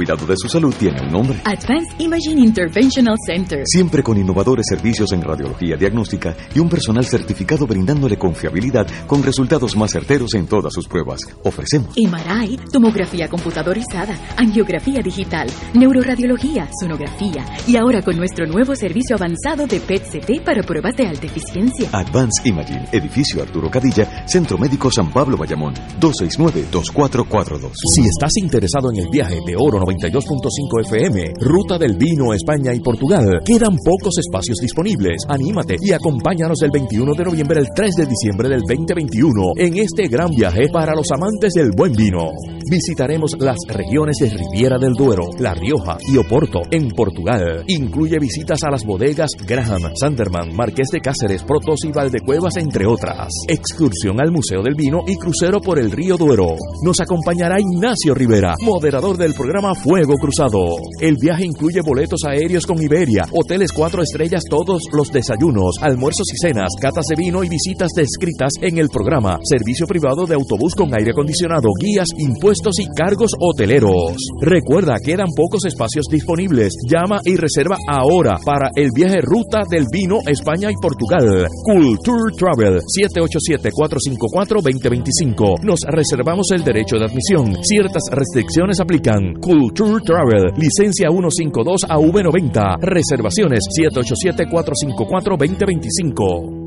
cuidado de su salud tiene un nombre. Advanced Imaging Interventional Center. Siempre con innovadores servicios en radiología diagnóstica y un personal certificado brindándole confiabilidad con resultados más certeros en todas sus pruebas. Ofrecemos MRI, tomografía computadorizada, angiografía digital, neuroradiología, sonografía y ahora con nuestro nuevo servicio avanzado de PET-CT para pruebas de alta eficiencia. Advanced Imaging, edificio Arturo Cadilla, Centro Médico San Pablo Bayamón, 269-2442. Si estás interesado en el viaje de oro 92.5 FM, Ruta del Vino, España y Portugal. Quedan pocos espacios disponibles. Anímate y acompáñanos del 21 de noviembre al 3 de diciembre del 2021 en este gran viaje para los amantes del buen vino. Visitaremos las regiones de Riviera del Duero, La Rioja y Oporto en Portugal. Incluye visitas a las bodegas Graham, Sanderman, Marqués de Cáceres, Protos y Valdecuevas, entre otras. Excursión al Museo del Vino y crucero por el río Duero. Nos acompañará Ignacio Rivera, moderador del programa Fuego Cruzado. El viaje incluye boletos aéreos con Iberia, hoteles cuatro estrellas, todos los desayunos, almuerzos y cenas, catas de vino y visitas descritas en el programa, servicio privado de autobús con aire acondicionado, guías, impuestos y cargos hoteleros. Recuerda, quedan pocos espacios disponibles. Llama y reserva ahora para el viaje Ruta del Vino España y Portugal. Culture Travel 787-454-2025. Nos reservamos el derecho de admisión. Ciertas restricciones aplican. Blue Tour Travel, licencia 152 AV90, reservaciones 787-454-2025.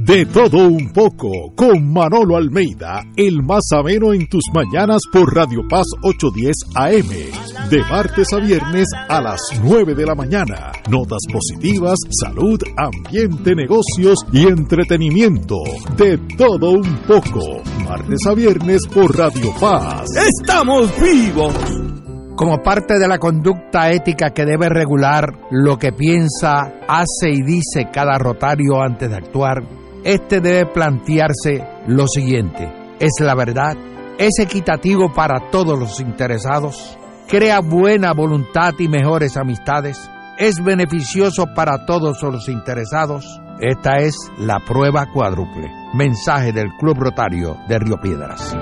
De todo un poco, con Manolo Almeida, el más ameno en tus mañanas por Radio Paz 810 AM, de martes a viernes a las 9 de la mañana. Notas positivas, salud, ambiente, negocios y entretenimiento. De todo un poco, martes a viernes por Radio Paz. ¡Estamos vivos! como parte de la conducta ética que debe regular lo que piensa, hace y dice cada rotario antes de actuar, este debe plantearse lo siguiente, ¿es la verdad? ¿Es equitativo para todos los interesados? ¿Crea buena voluntad y mejores amistades? ¿Es beneficioso para todos los interesados? Esta es la prueba cuádruple. Mensaje del Club Rotario de Río Piedras.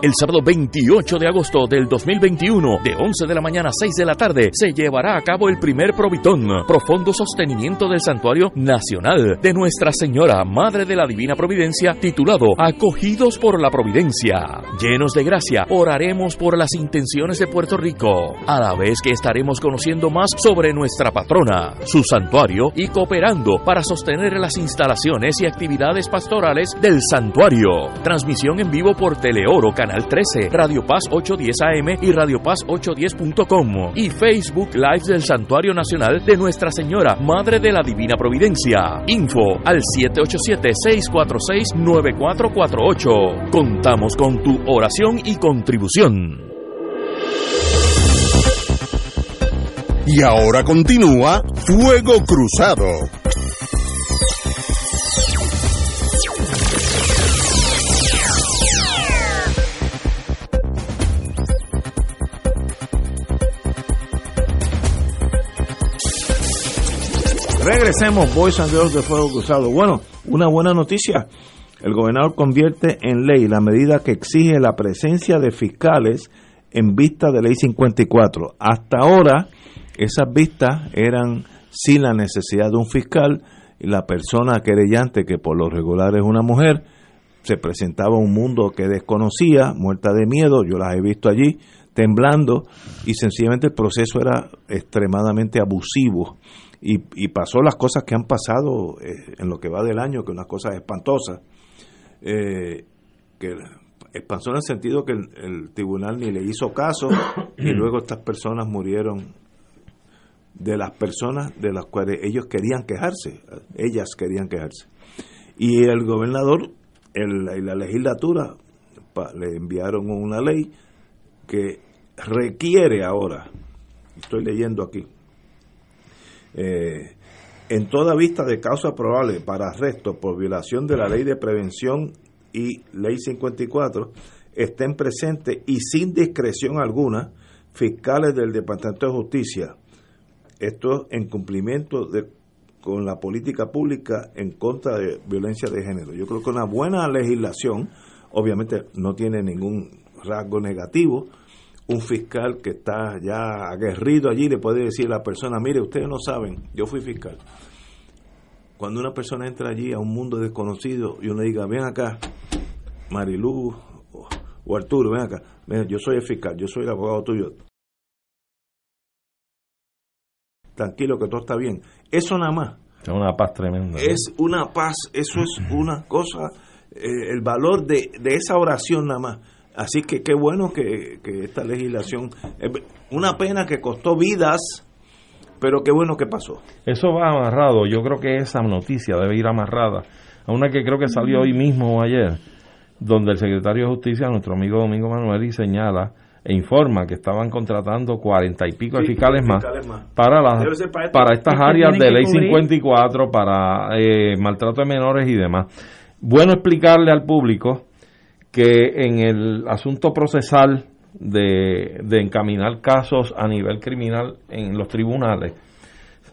El sábado 28 de agosto del 2021, de 11 de la mañana a 6 de la tarde, se llevará a cabo el primer Provitón, profundo sostenimiento del Santuario Nacional de Nuestra Señora, Madre de la Divina Providencia, titulado Acogidos por la Providencia. Llenos de gracia, oraremos por las intenciones de Puerto Rico, a la vez que estaremos conociendo más sobre nuestra patrona, su santuario y cooperando para sostener las instalaciones y actividades pastorales del santuario. Transmisión en vivo por Teleoro, Canal 13, Radio Paz 810 AM y Radio Paz 810.com y Facebook Live del Santuario Nacional de Nuestra Señora, Madre de la Divina Providencia. Info al 787-646-9448. Contamos con tu oración y contribución. Y ahora continúa Fuego Cruzado. Regresemos, Boys and Girls de Fuego Cruzado. Bueno, una buena noticia. El gobernador convierte en ley la medida que exige la presencia de fiscales en vista de ley 54. Hasta ahora, esas vistas eran sin la necesidad de un fiscal y la persona querellante, que por lo regular es una mujer, se presentaba a un mundo que desconocía, muerta de miedo, yo las he visto allí, temblando, y sencillamente el proceso era extremadamente abusivo y, pasó las cosas que han pasado eh, en lo que va del año, que unas cosas espantosas, eh, que en el sentido que el, tribunal ni le hizo caso <coughs> y luego estas personas murieron de las personas de las cuales ellos querían quejarse, ellas querían quejarse. Y el gobernador el, y la legislatura le enviaron una ley que requiere ahora, estoy leyendo aquí, eh, en toda vista de causa probable para arresto por violación de la ley de prevención y ley 54 estén presentes y sin discreción alguna fiscales del Departamento de Justicia. Esto en cumplimiento de, con la política pública en contra de violencia de género. Yo creo que una buena legislación, obviamente no tiene ningún rasgo negativo, un fiscal que está ya aguerrido allí le puede decir a la persona, mire, ustedes no saben, yo fui fiscal. Cuando una persona entra allí a un mundo desconocido y uno diga, ven acá, Marilú o, Arturo, ven acá, yo soy el fiscal, yo soy el abogado tuyo. Tranquilo que todo está bien. Eso nada más. Es una paz tremenda. Es una paz, eso es <clears throat> una cosa, eh, el valor de, de esa oración nada más Así que qué bueno que, esta legislación, una pena que costó vidas, pero qué bueno que pasó. Eso va amarrado, yo creo que esa noticia debe ir amarrada a una que creo que salió hoy mismo o ayer, donde el secretario de Justicia, nuestro amigo Domingo Manuel, señala e informa que estaban contratando cuarenta y pico fiscales, más, para las para, estas áreas de ley 54 para eh, maltrato de menores y demás. Bueno explicarle al público que en el asunto procesal de, encaminar casos a nivel criminal en los tribunales,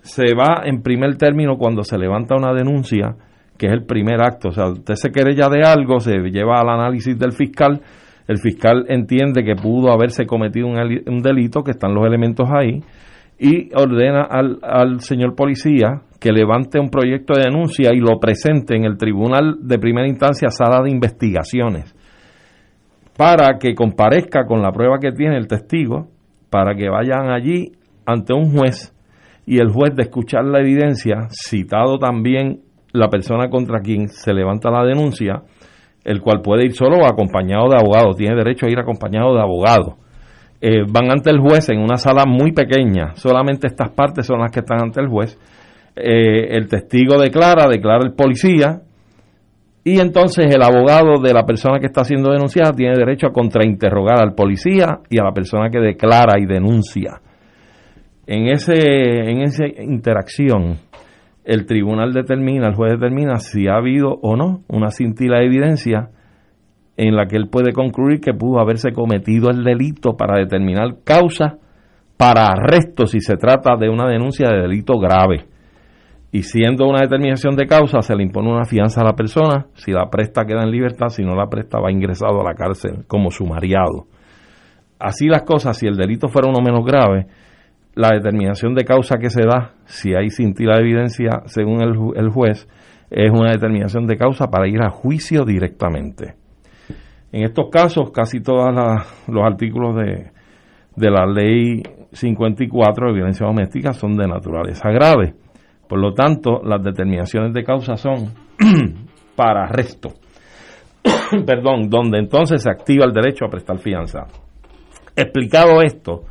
se va en primer término cuando se levanta una denuncia, que es el primer acto. O sea, usted se quiere ya de algo, se lleva al análisis del fiscal, el fiscal entiende que pudo haberse cometido un, delito, que están los elementos ahí, y ordena al señor policía que levante un proyecto de denuncia y lo presente en el Tribunal de Primera Instancia, Sala de Investigaciones, para que comparezca con la prueba que tiene el testigo, para que vayan allí ante un juez y el juez de escuchar la evidencia, citado también la persona contra quien se levanta la denuncia, el cual puede ir solo o acompañado de abogado, tiene derecho a ir acompañado de abogado. Eh, van ante el juez en una sala muy pequeña, solamente estas partes son las que están ante el juez. Eh, el testigo declara, declara el policía, y entonces el abogado de la persona que está siendo denunciada tiene derecho a contrainterrogar al policía y a la persona que declara y denuncia. En, ese, en esa interacción, el tribunal determina, el juez determina si ha habido o no una cintila de evidencia en la que él puede concluir que pudo haberse cometido el delito para determinar causa para arresto si se trata de una denuncia de delito grave. Y siendo una determinación de causa, se le impone una fianza a la persona. Si la presta, queda en libertad. Si no la presta, va ingresado a la cárcel como sumariado. Así las cosas, si el delito fuera uno menos grave, la determinación de causa que se da, si hay cintila de evidencia, según el, juez, es una determinación de causa para ir a juicio directamente. En estos casos, casi todos los artículos de, de la ley 54 de violencia doméstica son de naturaleza grave. Por lo tanto, las determinaciones de causa son <clears throat> para arresto. <clears throat> Perdón, donde entonces se activa el derecho a prestar fianza. Explicado esto,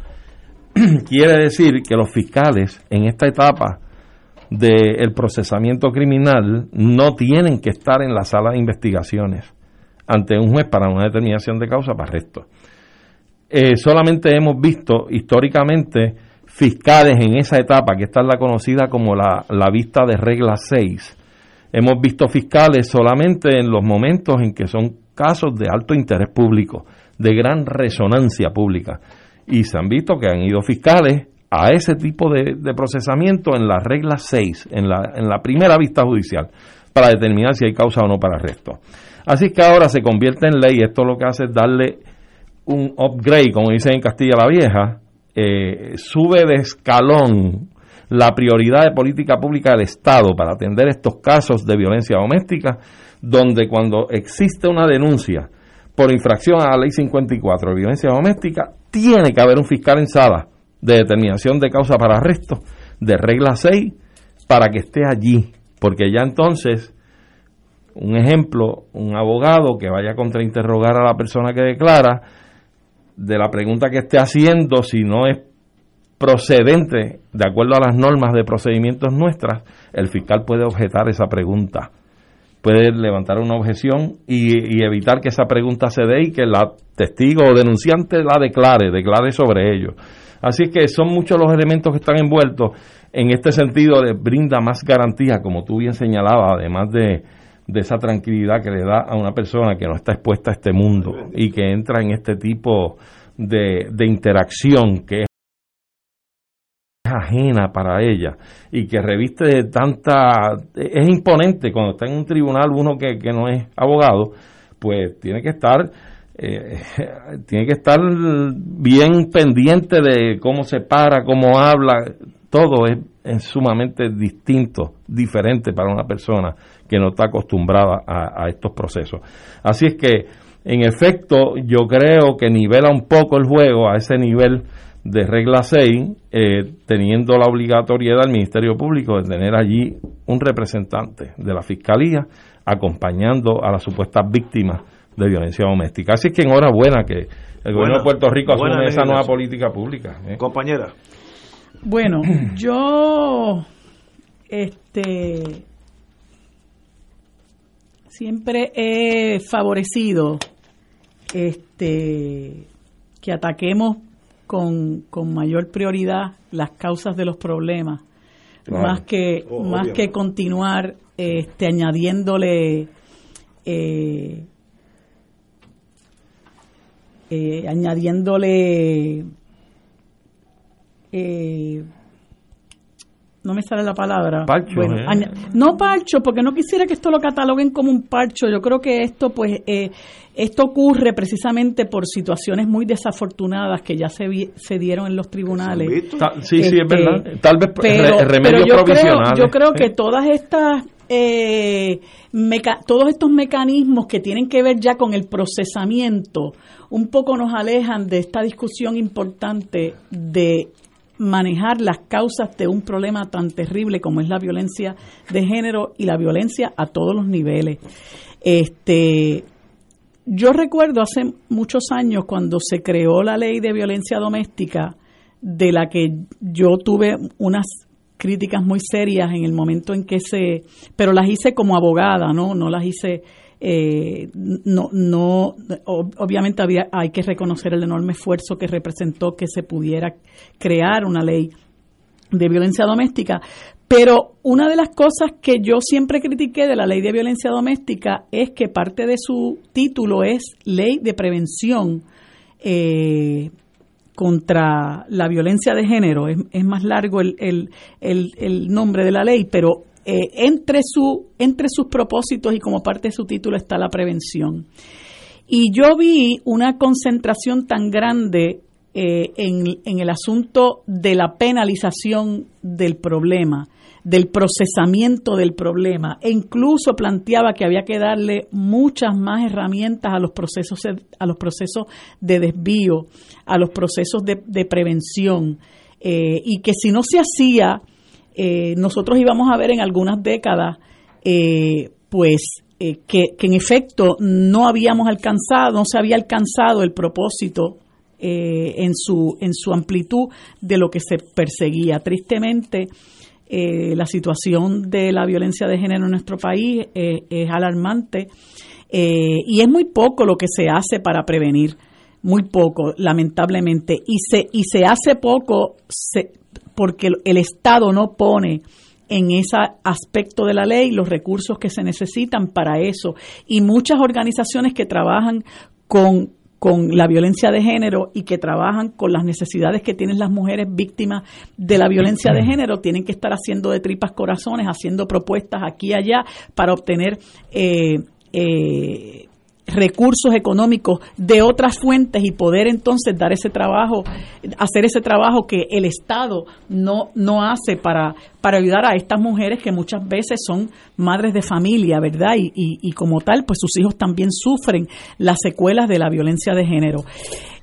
<clears throat> quiere decir que los fiscales en esta etapa del procesamiento criminal no tienen que estar en la sala de investigaciones ante un juez para una determinación de causa para arresto. Eh, solamente hemos visto históricamente fiscales en esa etapa, que esta es la conocida como la, la vista de regla 6. Hemos visto fiscales solamente en los momentos en que son casos de alto interés público, de gran resonancia pública y se han visto que han ido fiscales a ese tipo de, procesamiento en la regla 6, en la, en la primera vista judicial, para determinar si hay causa o no para arresto. Así que ahora se convierte en ley, esto lo que hace es darle un upgrade, como dicen en Castilla la Vieja, eh, sube de escalón la prioridad de política pública del Estado para atender estos casos de violencia doméstica, donde cuando existe una denuncia por infracción a la ley 54 de violencia doméstica, tiene que haber un fiscal en sala de determinación de causa para arresto de regla 6 para que esté allí, porque ya entonces, un ejemplo, un abogado que vaya a contrainterrogar a la persona que declara, de la pregunta que esté haciendo, si no es procedente de acuerdo a las normas de procedimientos nuestras, el fiscal puede objetar esa pregunta puede levantar una objeción y, evitar que esa pregunta se dé y que la testigo o denunciante la declare, declare sobre ello. Así que son muchos los elementos que están envueltos. En este sentido, le brinda más garantía, como tú bien señalabas, además de, de esa tranquilidad que le da a una persona que no está expuesta a este mundo y que entra en este tipo de, de interacción que es ajena para ella y que reviste de tanta es imponente. Cuando está en un tribunal uno que, no es abogado pues tiene que estar eh, <laughs> tiene que estar bien pendiente de cómo se para cómo habla. Todo es, sumamente distinto diferente para una persona que no está acostumbrada a, a estos procesos así es que en efecto yo creo que nivela un poco el juego a ese nivel de regla 6, eh, teniendo la obligatoriedad del Ministerio Público de tener allí un representante de la Fiscalía acompañando a las supuestas víctimas de violencia doméstica. Así que enhorabuena que el gobierno de Puerto Rico asume esa nueva política pública. ¿eh? Compañera. Bueno, yo este siempre he favorecido este que ataquemos con, con mayor prioridad las causas de los problemas, más que más que continuar este, añadiéndole eh, eh, añadiéndole eh, no me sale la palabra. Parcho, Bueno, eh. no parcho, porque no quisiera que esto lo cataloguen como un parcho. Yo creo que esto, pues, eh, esto ocurre precisamente por situaciones muy desafortunadas que ya se, vi- se dieron en los tribunales. Sí, sí, es Este, verdad. Tal vez pero, re- remedios pero yo creo, provisionales. yo creo que todas estas eh, meca- todos estos mecanismos que tienen que ver ya con el procesamiento un poco nos alejan de esta discusión importante de manejar las causas de un problema tan terrible como es la violencia de género y la violencia a todos los niveles. Este, yo recuerdo hace muchos años cuando se creó la ley de violencia doméstica, de la que yo tuve unas críticas muy serias en el momento en que se, pero las hice como abogada, no, no las hice, eh, no, no, ob- obviamente había, hay que reconocer el enorme esfuerzo que representó que se pudiera crear una ley de violencia doméstica. Pero una de las cosas que yo siempre critiqué de la ley de violencia doméstica es que parte de su título es ley de prevención eh, contra la violencia de género. Es, es más largo el- el- el nombre de la ley, pero eh, entre, su, entre sus propósitos y como parte de su título está la prevención. Y yo vi una concentración tan grande eh, en, en el asunto de la penalización del problema, del procesamiento del problema, e incluso planteaba que había que darle muchas más herramientas a los procesos, a los procesos de desvío, a los procesos de, prevención, eh, y que si no se hacía, eh, nosotros íbamos a ver en algunas décadas, eh, pues eh, que, en efecto no habíamos alcanzado, no se había alcanzado el propósito eh, en su en su amplitud de lo que se perseguía. Tristemente, eh, la situación de la violencia de género en nuestro país es alarmante y es muy poco lo que se hace para prevenir, muy poco, lamentablemente, y se y se hace poco se- porque el- Estado no pone en ese aspecto de la ley los recursos que se necesitan para eso. Y muchas organizaciones que trabajan con, con la violencia de género y que trabajan con las necesidades que tienen las mujeres víctimas de la violencia de género tienen que estar haciendo de tripas corazones, haciendo propuestas aquí y allá para obtener eh, eh, recursos económicos de otras fuentes y poder entonces dar ese trabajo, hacer ese trabajo que el Estado no, no hace para, para ayudar a estas mujeres que muchas veces son madres de familia, ¿verdad? Y, y, como tal, pues sus hijos también sufren las secuelas de la violencia de género.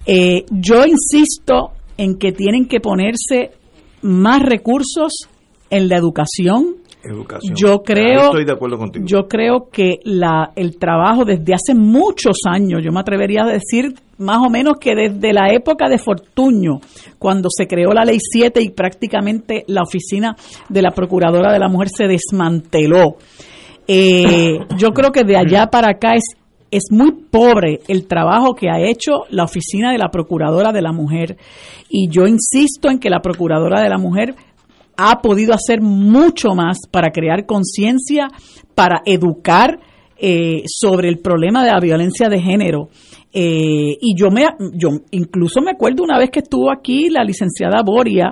Eh, yo insisto en que tienen que ponerse más recursos en la educación, Educación. yo creo, estoy de acuerdo contigo. yo creo que la, el trabajo desde hace muchos años, yo me atrevería a decir más o menos que desde la época de Fortuño, cuando se creó la ley 7 y prácticamente la oficina de la Procuradora de la Mujer se desmanteló. Eh, <laughs> yo creo que de allá para acá es, es muy pobre el trabajo que ha hecho la oficina de la Procuradora de la Mujer. Y yo insisto en que la Procuradora de la Mujer ha podido hacer mucho más para crear conciencia, para educar eh, sobre el problema de la violencia de género. Eh, y yo me, yo incluso me acuerdo una vez que estuvo aquí la licenciada Boria,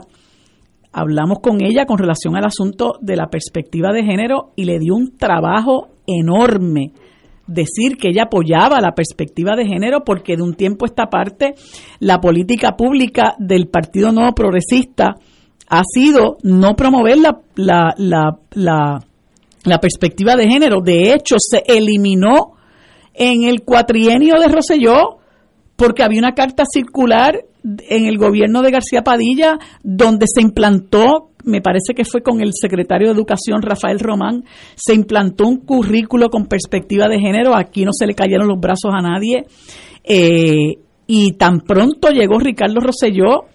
hablamos con ella con relación al asunto de la perspectiva de género y le dio un trabajo enorme decir que ella apoyaba la perspectiva de género porque de un tiempo a esta parte la política pública del Partido Nuevo Progresista ha sido no promover la, la, la, la, perspectiva de género. De hecho, se eliminó en el cuatrienio de Roselló porque había una carta circular en el gobierno de García Padilla donde se implantó, me parece que fue con el secretario de Educación Rafael Román, se implantó un currículo con perspectiva de género, aquí no se le cayeron los brazos a nadie, eh, y tan pronto llegó Ricardo Rosselló,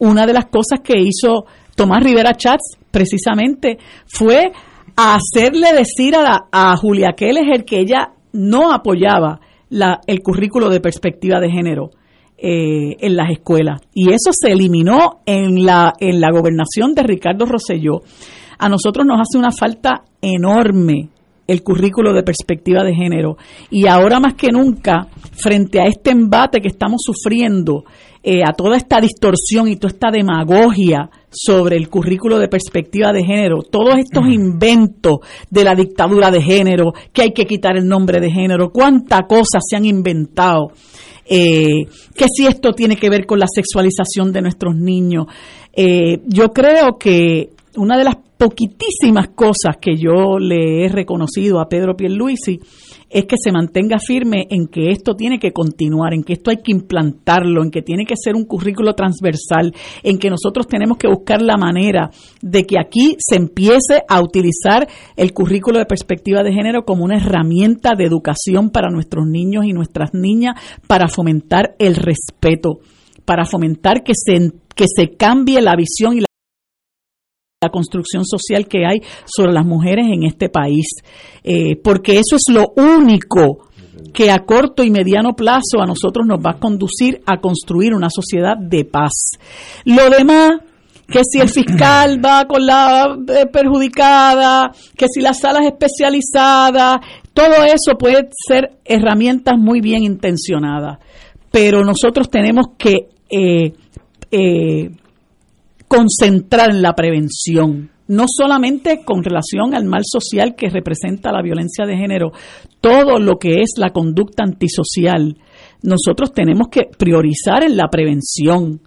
una de las cosas que hizo Tomás Rivera Chats precisamente fue hacerle decir a, la, a Julia Keller que ella no apoyaba el currículo de perspectiva de género eh, en las escuelas. Y eso se eliminó en la, en la gobernación de Ricardo Rosselló. A nosotros nos hace una falta enorme el currículo de perspectiva de género. Y ahora más que nunca, frente a este embate que estamos sufriendo, eh, a toda esta distorsión y toda esta demagogia sobre el currículo de perspectiva de género, todos estos inventos de la dictadura de género, que hay que quitar el nombre de género, cuántas cosas se han inventado, eh, que si esto tiene que ver con la sexualización de nuestros niños. Eh, yo creo que una de las poquitísimas cosas que yo le he reconocido a Pedro Pierluisi es que se mantenga firme en que esto tiene que continuar, en que esto hay que implantarlo, en que tiene que ser un currículo transversal, en que nosotros tenemos que buscar la manera de que aquí se empiece a utilizar el currículo de perspectiva de género como una herramienta de educación para nuestros niños y nuestras niñas para fomentar el respeto, para fomentar que se, que se cambie la visión y la construcción social que hay sobre las mujeres en este país, eh, porque eso es lo único que a corto y mediano plazo a nosotros nos va a conducir a construir una sociedad de paz. Lo demás, que si el fiscal va con la eh, perjudicada, que si las salas especializadas, todo eso puede ser herramientas muy bien intencionadas, pero nosotros tenemos que eh, concentrar en la prevención, no solamente con relación al mal social que representa la violencia de género, todo lo que es la conducta antisocial. Nosotros tenemos que priorizar en la prevención.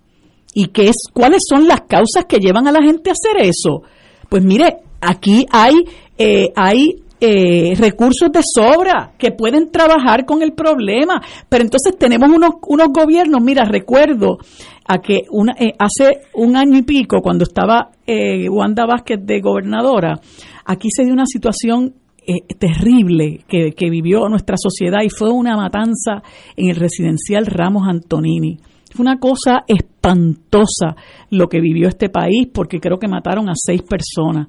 ¿Y qué es, cuáles son las causas que llevan a la gente a hacer eso? Pues mire, aquí hay, eh, hay eh, recursos de sobra que pueden trabajar con el problema. Pero entonces tenemos unos, unos gobiernos, mira, recuerdo a que una, eh, hace un año y pico, cuando estaba eh, Wanda Vázquez de gobernadora, aquí se dio una situación eh, terrible que, que, vivió nuestra sociedad y fue una matanza en el residencial Ramos Antonini. Fue una cosa espantosa lo que vivió este país porque creo que mataron a seis personas.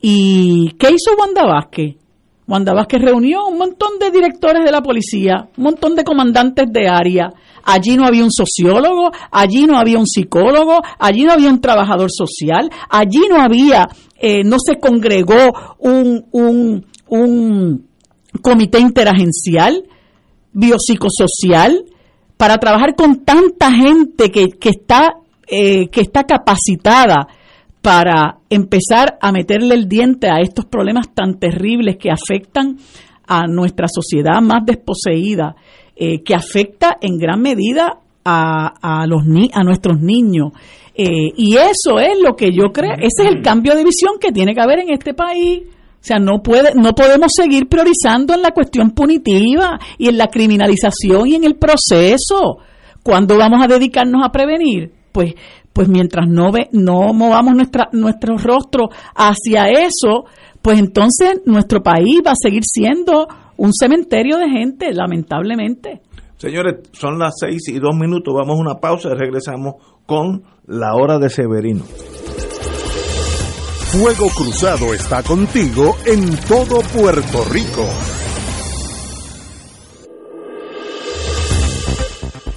¿Y qué hizo Wanda Vázquez? Wanda Vázquez reunió un montón de directores de la policía, un montón de comandantes de área, Allí no había un sociólogo, allí no había un psicólogo, allí no había un trabajador social, allí no había, eh, no se congregó un, un, un comité interagencial, biopsicosocial, para trabajar con tanta gente que, que está, eh, que está capacitada para empezar a meterle el diente a estos problemas tan terribles que afectan a nuestra sociedad más desposeída eh, que afecta en gran medida a, a, los ni a nuestros niños. Eh, y eso es lo que yo creo, ese es el cambio de visión que tiene que haber en este país. O sea, no puede, no podemos seguir priorizando en la cuestión punitiva y en la criminalización y en el proceso. ¿Cuándo vamos a dedicarnos a prevenir? Pues, pues mientras no ve, no movamos nuestra, nuestro rostro hacia eso, pues entonces nuestro país va a seguir siendo un cementerio de gente, lamentablemente. Señores, son las seis y dos minutos, vamos a una pausa y regresamos con la hora de Severino. Fuego Cruzado está contigo en todo Puerto Rico.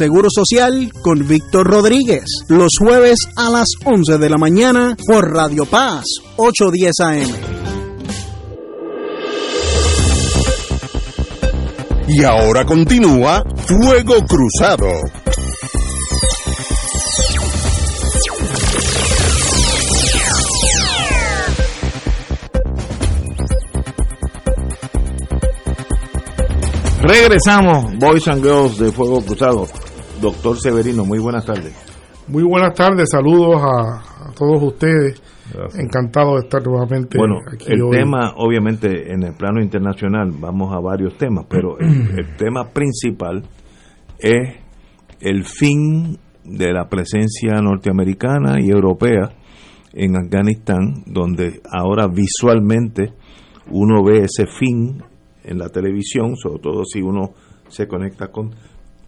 Seguro Social con Víctor Rodríguez, los jueves a las 11 de la mañana por Radio Paz, 810 AM. Y ahora continúa Fuego Cruzado. Regresamos, Boys and Girls de Fuego Cruzado. Doctor Severino, muy buenas tardes. Muy buenas tardes, saludos a, a todos ustedes. Encantado de estar nuevamente Bueno, aquí el hoy. tema, obviamente, en el plano internacional, vamos a varios temas, pero el, <clears throat> el tema principal es el fin de la presencia norteamericana y europea en Afganistán, donde ahora visualmente uno ve ese fin en la televisión, sobre todo si uno se conecta con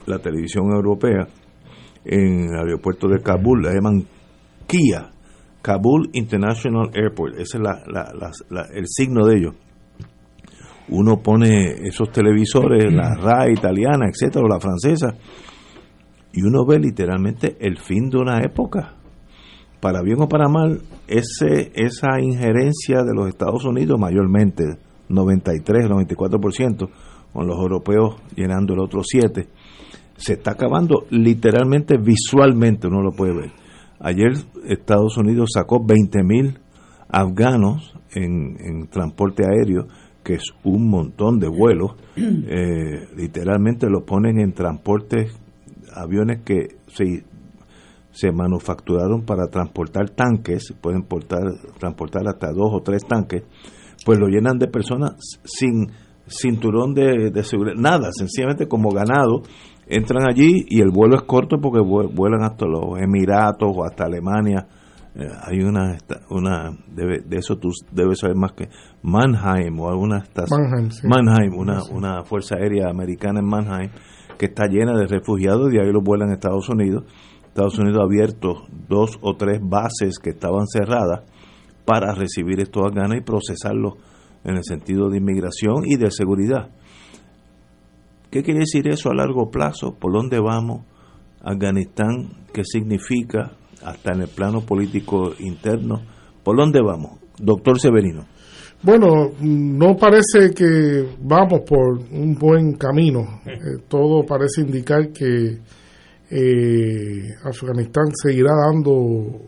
la televisión europea, en el aeropuerto de Kabul, la llaman Kia, Kabul International Airport, ese es la- la- la- la- el signo de ellos. Uno pone esos televisores, la RAI italiana, etcétera, o la francesa, y uno ve literalmente el fin de una época. Para bien o para mal, ese, esa injerencia de los Estados Unidos, mayormente 93, 94%, con los europeos llenando el otro 7%, se está acabando literalmente visualmente, uno lo puede ver. Ayer Estados Unidos sacó 20 mil afganos en, en transporte aéreo, que es un montón de vuelos, <clears throat> eh, literalmente los ponen en transportes, aviones que se, se manufacturaron para transportar tanques, pueden portar, transportar hasta dos o tres tanques, pues lo llenan de personas sin cinturón de, de seguridad, nada, sencillamente como ganado, entran allí y el vuelo es corto porque vue- vuelan hasta los Emiratos o hasta Alemania. Eh, hay una, una debe- de eso tú debes saber más que Mannheim o alguna estación. Mannheim, sí. Mannheim, una, Sí. una fuerza aérea americana en Mannheim que está llena de refugiados y ahí los vuelan a Estados Unidos. Estados Unidos ha abierto dos o tres bases que estaban cerradas para recibir estos afganos y procesarlos en el sentido de inmigración y de seguridad. ¿Qué quiere decir eso a largo plazo? ¿Por dónde vamos? Afganistán, ¿qué significa? Hasta en el plano político interno. ¿Por dónde vamos? Doctor Severino. Bueno, no parece que vamos por un buen camino. Eh, todo parece indicar que eh, Afganistán seguirá dando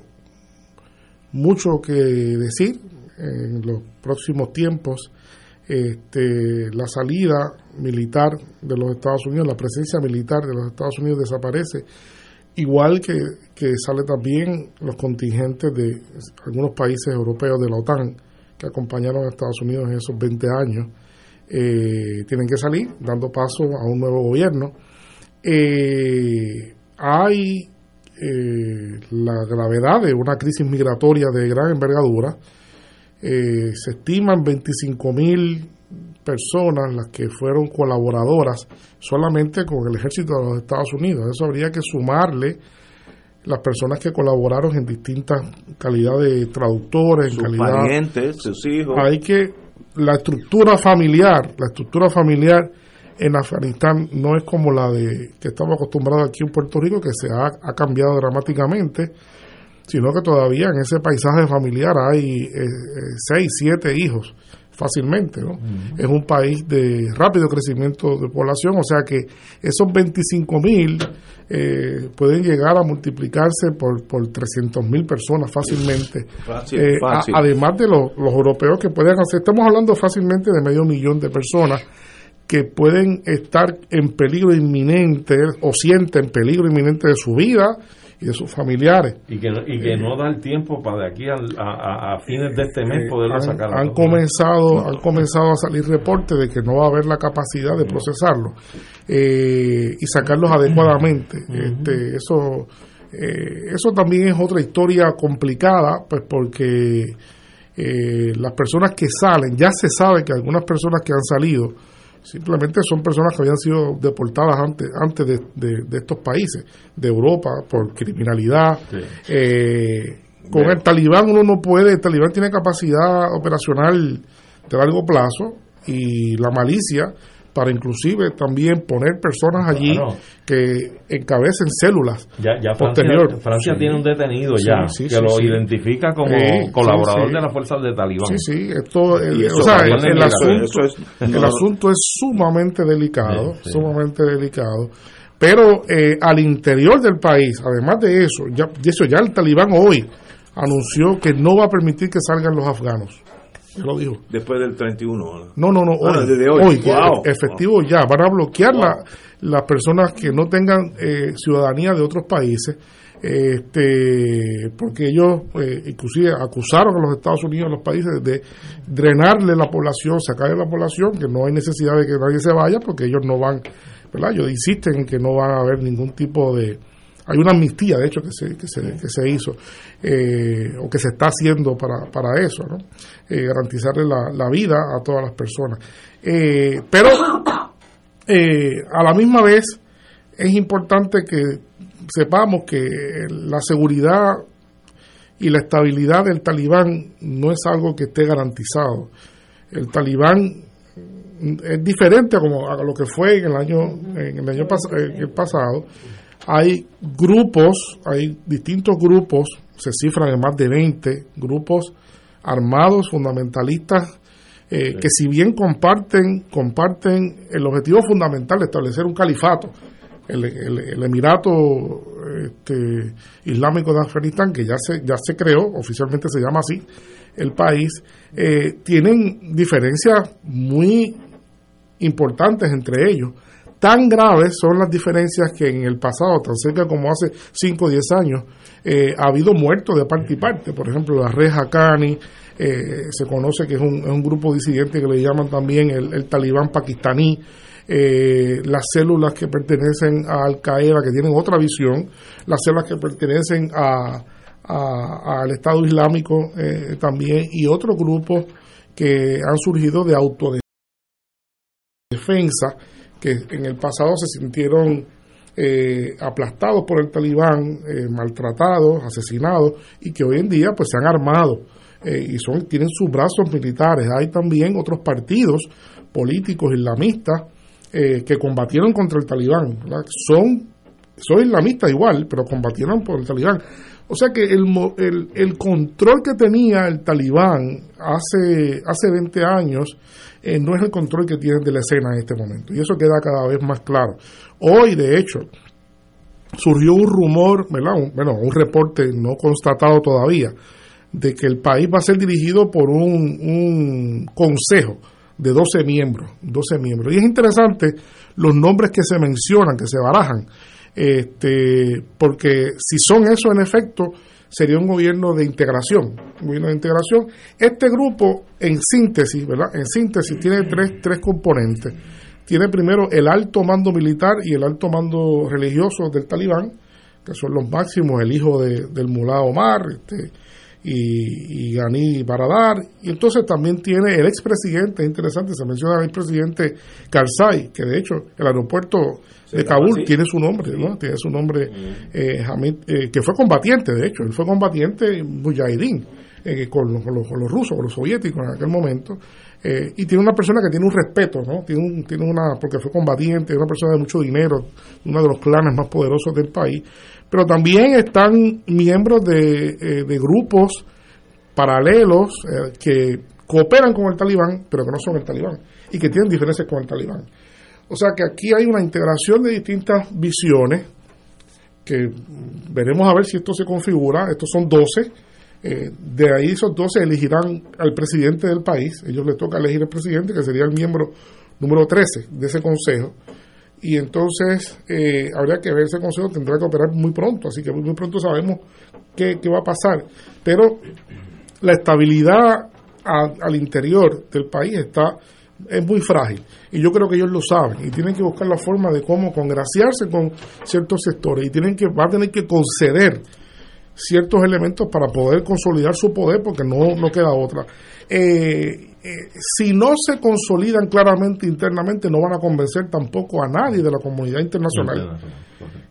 mucho que decir en los próximos tiempos. Este, la salida militar de los Estados Unidos, la presencia militar de los Estados Unidos desaparece, igual que, que sale también los contingentes de algunos países europeos de la OTAN que acompañaron a Estados Unidos en esos 20 años, eh, tienen que salir, dando paso a un nuevo gobierno. Eh, hay eh, la gravedad de una crisis migratoria de gran envergadura. Eh, se estiman 25 mil personas las que fueron colaboradoras solamente con el ejército de los Estados Unidos. Eso habría que sumarle las personas que colaboraron en distintas calidades de traductores, en Sus calidad parientes, sus hijos. hay que la estructura familiar, la estructura familiar en Afganistán no es como la de que estamos acostumbrados aquí en Puerto Rico, que se ha, ha cambiado dramáticamente, sino que todavía en ese paisaje familiar hay eh, eh, seis, siete hijos fácilmente. ¿no? Es un país de rápido crecimiento de población, o sea que esos 25 mil eh, pueden llegar a multiplicarse por, por 300 mil personas fácilmente. Fácil, fácil. además de los, los europeos que pueden hacer, estamos hablando fácilmente de medio millón de personas que pueden estar en peligro inminente o sienten peligro inminente de su vida y de sus familiares. Y que, y que no da el tiempo para de aquí a, a, a fines de este mes Eh, poderlo han, sacar. han comenzado han comenzado a salir reportes de que no va a haber la capacidad de procesarlo eh, y sacarlos adecuadamente este eso eh, eso también es otra historia complicada pues porque eh, las personas que salen ya se sabe que algunas personas que han salido simplemente son personas que habían sido deportadas antes antes de, de- de estos países de Europa por criminalidad. Eh, con el talibán uno no puede, el talibán tiene capacidad operacional de largo plazo y la malicia para inclusive también poner personas allí Claro. que encabecen células Ya, ya Francia, posterior. Francia Sí. tiene un detenido Sí, ya sí, que sí, lo sí. identifica como colaborador sí, sí. de las fuerzas de Talibán. Sí, sí, esto, el, Y eso o sea, el, también el es asunto, es- el asunto es sumamente delicado, Sí, sí. sumamente delicado. Pero eh, al interior del país, además de eso, ya, de eso ya el talibán hoy anunció que no va a permitir que salgan los afganos. Ya lo dijo. Después del 31. No, no, no, Ah, hoy, desde hoy. Wow. efectivo ya, van a bloquear la- las personas que no tengan eh, ciudadanía de otros países, este, porque ellos eh, inclusive acusaron a los Estados Unidos, a los países, de drenarle la población, sacarle la población, que no hay necesidad de que nadie se vaya, porque ellos no van, ¿verdad? Ellos insisten en que no va a haber ningún tipo de... Hay una amnistía, de hecho, que se, que se, que se hizo, eh, o que se está haciendo para, para eso, ¿no? Eh, garantizarle la, la vida a todas las personas. Eh, pero eh, a la misma vez es importante que sepamos que la seguridad y la estabilidad del talibán no es algo que esté garantizado. El talibán es diferente a, como, a lo que fue en el año, en el año pas- el pasado. Hay grupos, hay distintos grupos, se cifran en más de 20 grupos armados fundamentalistas eh, que si bien comparten comparten el objetivo fundamental de establecer un califato, el, el- el Emirato este, Islámico de Afganistán, que ya se, ya se creó, oficialmente se llama así, el país, eh, tienen diferencias muy importantes entre ellos. Tan graves son las diferencias que en el pasado, tan cerca como hace 5 o 10 años, eh, ha habido muertos de parte y parte. Por ejemplo, la Red Haqqani, eh, se conoce que es un, grupo disidente que le llaman también el, talibán pakistaní, eh, las células que pertenecen a Al Qaeda, que tienen otra visión, las células que pertenecen a, al Estado Islámico eh, también, y otros grupos que han surgido de autodefensa defensa que en el pasado se sintieron eh, aplastados por el talibán, eh, maltratados, asesinados y que hoy en día pues se han armado eh, y son tienen sus brazos militares. Hay también otros partidos políticos islamistas eh, que combatieron contra el talibán. Son son islamistas igual, pero combatieron por el talibán. O sea que el, el, el control que tenía el talibán hace, hace 20 años eh, no es el control que tienen de la escena en este momento. Y eso queda cada vez más claro. Hoy, de hecho, surgió un rumor, ¿verdad? Un- bueno, un reporte no constatado todavía, de que el país va a ser dirigido por un, un consejo de 12 miembros, 12 miembros. Y es interesante los nombres que se mencionan, que se barajan, este, porque si son eso en efecto, sería un gobierno de integración, gobierno de integración. Este grupo, en síntesis, ¿verdad? En síntesis, tiene tres, tres componentes. Tiene primero el alto mando militar y el alto mando religioso del talibán, que son los máximos, el hijo de- del mulá Omar, este, y, y Ghani Baradar. Y entonces también tiene el expresidente, es interesante, se menciona el expresidente Karzai, que de hecho el aeropuerto Se de Kabul así. tiene su nombre, ¿no? Tiene su nombre, eh, Hamid, eh, que fue combatiente, de hecho, él fue combatiente mujahidín. eh, con, los, con, los, rusos, con los soviéticos en aquel momento, eh, y tiene una persona que tiene un respeto, ¿no? Tiene, un, una, porque fue combatiente, una persona de mucho dinero, uno de los clanes más poderosos del país, pero también están miembros de, eh, de grupos paralelos que cooperan con el talibán, pero que no son el talibán, y que tienen diferencias con el talibán. O sea que aquí hay una integración de distintas visiones que veremos a ver si esto se configura. Estos son 12. Eh, de ahí esos 12 elegirán al presidente del país. Ellos les toca elegir el presidente, que sería el miembro número 13 de ese consejo. Y entonces eh, habría que ver, ese consejo tendrá que operar muy pronto, así que muy pronto sabemos qué, qué va a pasar. Pero la estabilidad al interior del país está es muy frágil y yo creo que ellos lo saben y tienen que buscar la forma de cómo congraciarse con ciertos sectores y tienen que va a tener que conceder ciertos elementos para poder consolidar su poder porque no, no queda otra. Eh, eh, si no se consolidan claramente internamente no van a convencer tampoco a nadie de la comunidad internacional.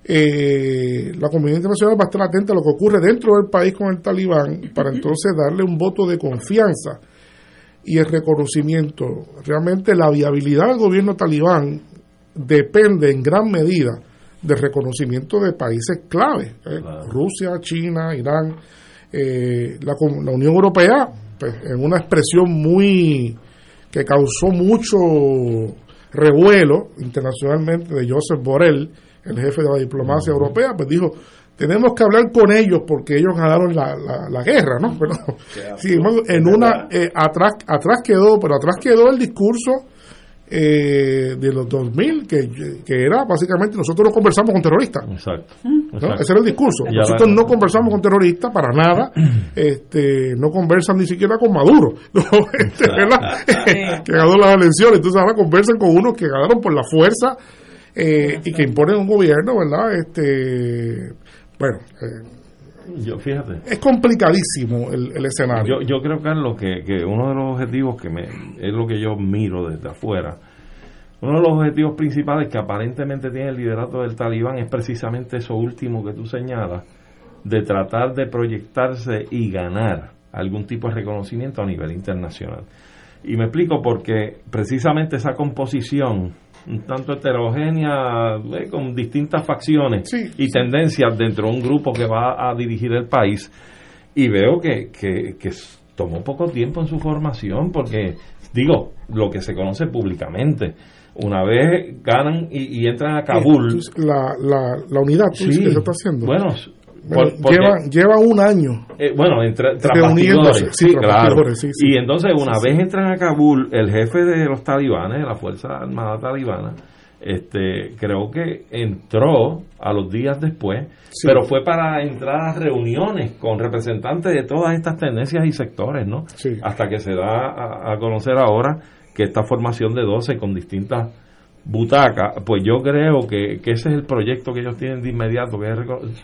Eh, la comunidad internacional va a estar atenta a lo que ocurre dentro del país con el talibán para entonces darle un voto de confianza y el reconocimiento. Realmente la viabilidad del gobierno talibán depende en gran medida del reconocimiento de países clave, ¿eh? Rusia, China, Irán, eh, la, Unión Europea, pues, en una expresión muy que causó mucho revuelo internacionalmente de Joseph Borrell, el jefe de la diplomacia europea, pues dijo, tenemos que hablar con ellos porque ellos ganaron la, la, guerra, ¿no? <laughs> Pero, en una, eh, atrás, atrás quedó, pero atrás quedó el discurso eh, de los 2000, que, que era básicamente nosotros no conversamos con terroristas. Exacto. Ese era el discurso. nosotros no conversamos con terroristas para nada, <clears throat> este, no conversan ni siquiera con Maduro, <laughs> este, <laughs> que ganó las elecciones. Entonces ahora conversan con unos que ganaron por la fuerza eh, y que imponen un gobierno, ¿verdad? Este, bueno, eh, yo, fíjate. Es complicadísimo el, escenario. Yo, yo creo, Carlos, que, que uno de los objetivos que me, es lo que yo miro desde afuera, uno de los objetivos principales que aparentemente tiene el liderato del talibán es precisamente eso último que tú señalas, de tratar de proyectarse y ganar algún tipo de reconocimiento a nivel internacional. Y me explico porque precisamente esa composición un tanto heterogénea, eh, con distintas facciones y tendencias dentro de un grupo que va a dirigir el país. Y veo que, que, tomó poco tiempo en su formación, porque, digo, lo que se conoce públicamente, una vez ganan y, entran a Kabul. La, la, la unidad que se está haciendo. Bueno, lleva, lleva un año. Eh, bueno, entre, sí, claro. y entonces, una vez entran a Kabul, el jefe de los talibanes, de la Fuerza Armada Talibana, este, creo que entró a los días después, pero fue para entrar a reuniones con representantes de todas estas tendencias y sectores, ¿no? Hasta que se da a, a conocer ahora que esta formación de 12 con distintas butaca, pues yo creo que, ese es el proyecto que ellos tienen de inmediato, que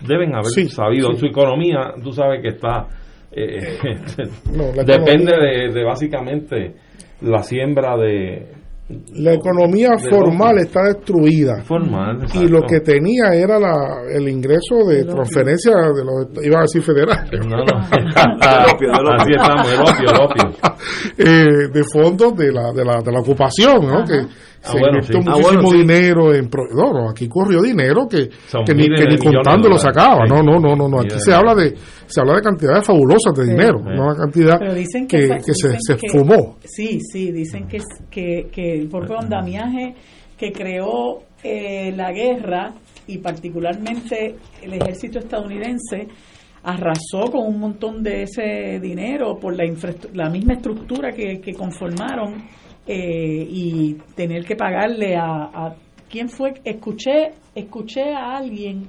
deben haber sabido. Su economía, tú sabes que está, eh, <laughs> <laughs> depende de, básicamente la siembra de, la economía formal está destruida. Formal, y lo que tenía era la, el ingreso de transferencia de los, iba a decir federales. No, no. <laughs> Así estamos, el opio, el opio. Eh, de fondos de la, de la, de la ocupación, ¿no? Que, se ah, invirtió ah, muchísimo dinero en no, no, aquí corrió dinero que, que ni, que ni contando lo sacaba. No no no no no. Aquí se habla de se habla de cantidades fabulosas de dinero no una cantidad que, que, se, se fumó. Sí sí dicen que que, que el propio andamiaje que creó eh, la guerra y particularmente el ejército estadounidense arrasó con un montón de ese dinero por la, la misma estructura que, que conformaron eh, y tener que pagarle a, quién fue escuché escuché a alguien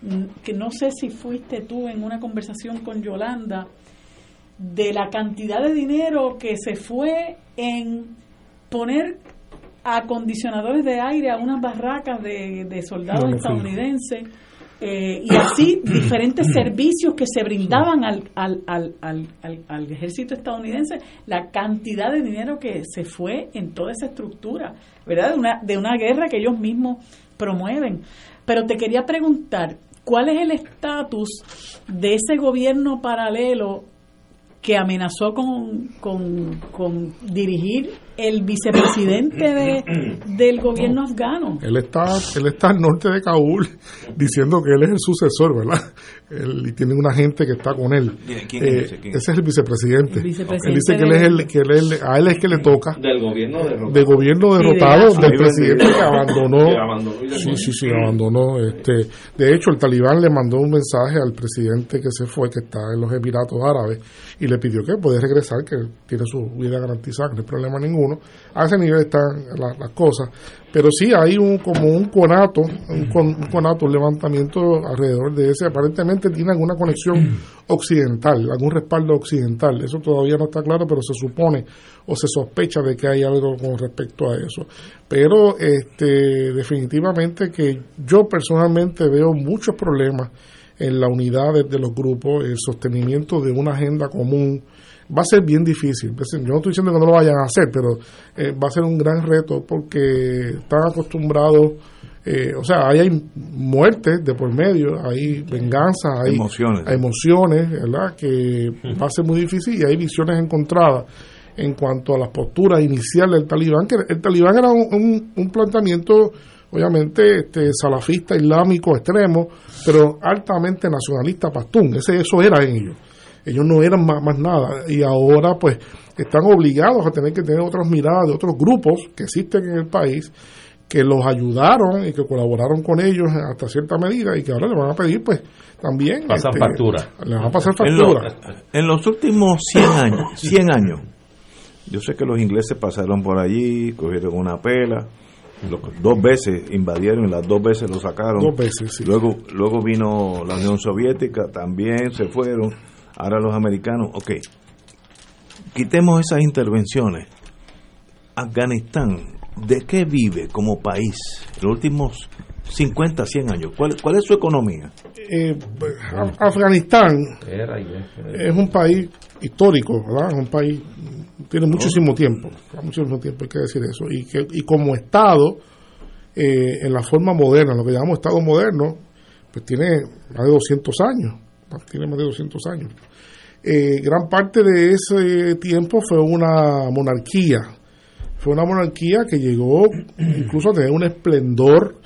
mm, que no sé si fuiste tú en una conversación con Yolanda de la cantidad de dinero que se fue en poner acondicionadores de aire a unas barracas de, de soldados estadounidenses eh, y así diferentes <coughs> servicios que se brindaban al, al, al, al, ejército estadounidense, la cantidad de dinero que se fue en toda esa estructura, ¿verdad? De una, de una guerra que ellos mismos promueven. Pero te quería preguntar, ¿cuál es el estatus de ese gobierno paralelo que amenazó con, con, con dirigir el vicepresidente de, <clears throat> del gobierno afgano. Él está, él está al norte de Kabul <laughs> diciendo que él es el sucesor, ¿verdad? Él, y tiene una gente que está con él. ¿Quién es ese? Eh, ese es el vicepresidente. El vicepresidente él dice que él es el, que él es- a él es que le toca Del gobierno derrotado. de gobierno Sí, de derrotado del presidente que abandonó. <laughs> Que abandonó Sí, sí, sí, abandonó. Este, de hecho, el talibán le mandó un mensaje al presidente que se fue, que está en los Emiratos Árabes, y le pidió que puede regresar, que tiene su vida garantizada, que no hay problema ninguno. A ese nivel están la- las cosas. Pero sí hay un como un conato, un, con- un conato, un levantamiento alrededor de ese. Aparentemente tiene alguna conexión occidental, algún respaldo occidental. Eso todavía no está claro, pero se supone o se sospecha de que hay algo con respecto a eso. Pero este, definitivamente que yo personalmente veo muchos problemas en la unidad de, de los grupos, el sostenimiento de una agenda común. Va a ser bien difícil. Yo no estoy diciendo que no lo vayan a hacer, pero eh, va a ser un gran reto porque están acostumbrados, eh, o sea, ahí hay muertes de por medio, hay venganza, hay Emociones. hay emociones, ¿verdad? Que va a ser muy difícil y hay visiones encontradas en cuanto a las posturas iniciales del talibán, que el talibán era un, un- un planteamiento, obviamente, este, salafista, islámico, extremo, pero altamente nacionalista pastún, ese, eso era en ellos. Ellos no eran más, más nada y ahora pues están obligados a tener que tener otras miradas de otros grupos que existen en el país que los ayudaron y que colaboraron con ellos hasta cierta medida y que ahora le van a pedir pues también Pasan este, factura. le van a pasar En, lo- factura en los últimos 100 años, 100 años, yo sé que los ingleses pasaron por allí, cogieron una pela, lo- dos veces invadieron y las dos veces lo sacaron. Dos veces, sí. Luego, luego vino la Unión Soviética, también se fueron. Ahora los americanos, ok. Quitemos esas intervenciones. Afganistán, ¿de qué vive como país en los últimos 50, 100 años? ¿Cuál, cuál es su economía? Eh, Af- Afganistán es un país histórico, ¿verdad? Es un país tiene muchísimo tiempo, muchísimo tiempo hay que decir eso y que y como estado eh, en la forma moderna, lo que llamamos estado moderno, pues tiene más de 200 años, tiene más de 200 años. Eh, gran parte de ese tiempo fue una monarquía, fue una monarquía que llegó incluso a tener un esplendor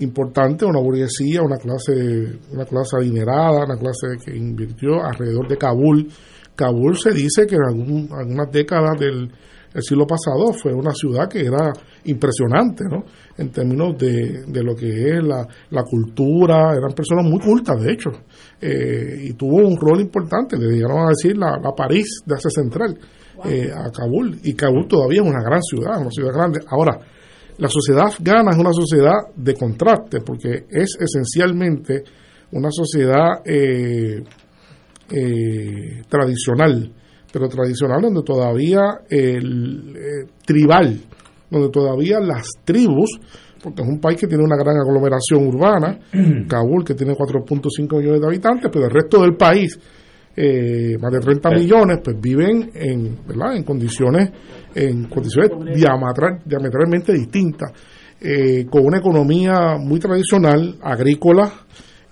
importante, una burguesía, una clase, una clase adinerada, una clase que invirtió alrededor de Kabul. Kabul se dice que en algún- algunas décadas del el siglo pasado fue una ciudad que era impresionante, ¿no? En términos de, de lo que es la, la cultura, eran personas muy cultas, de hecho, eh, y tuvo un rol importante, le llegaron a decir la, la París de Asia Central eh, a Kabul, y Kabul todavía es una gran ciudad, una ciudad grande. Ahora, la sociedad afgana es una sociedad de contraste porque es esencialmente una sociedad eh, eh, tradicional, pero tradicional donde todavía el eh, tribal, donde todavía las tribus, porque es un país que tiene una gran aglomeración urbana, <clears throat> Kabul que tiene 4.5 millones de habitantes, pero el resto del país eh, más de 30 millones, pues viven en, ¿verdad? en condiciones, en condiciones diametral- diametralmente distintas, eh, con una economía muy tradicional, agrícola,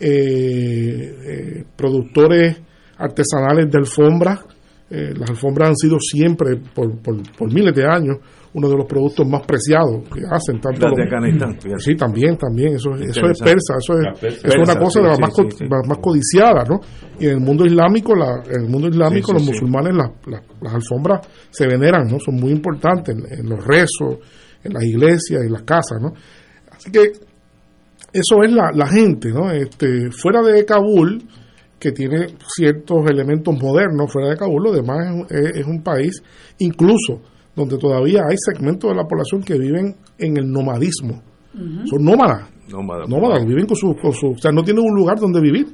eh, eh, productores artesanales de alfombras. Eh, las alfombras han sido siempre, por, por, por miles de años, uno de los productos más preciados que hacen. Tanto de los- Afganistán, fíjate. Sí, también, también. Eso, eso es persa, eso es, eso es una Persa, cosa sí, de las sí, más, sí, co- sí. más- codiciadas, ¿no? Y en el mundo islámico, la, en el mundo islámico, los sí. musulmanes, las, las, las alfombras se veneran, ¿no? Son muy importantes en, en los rezos, en las iglesias, en las casas, ¿no? Así que eso es la, la gente, ¿no? Este, fuera de Kabul, que tiene ciertos elementos modernos, fuera de Kabul, lo demás es, un- es- es un país, incluso donde todavía hay segmentos de la población que viven en el nomadismo. Son nómadas. Nómadas. Nómadas, viven con su, con su, o sea, no tienen un lugar donde vivir,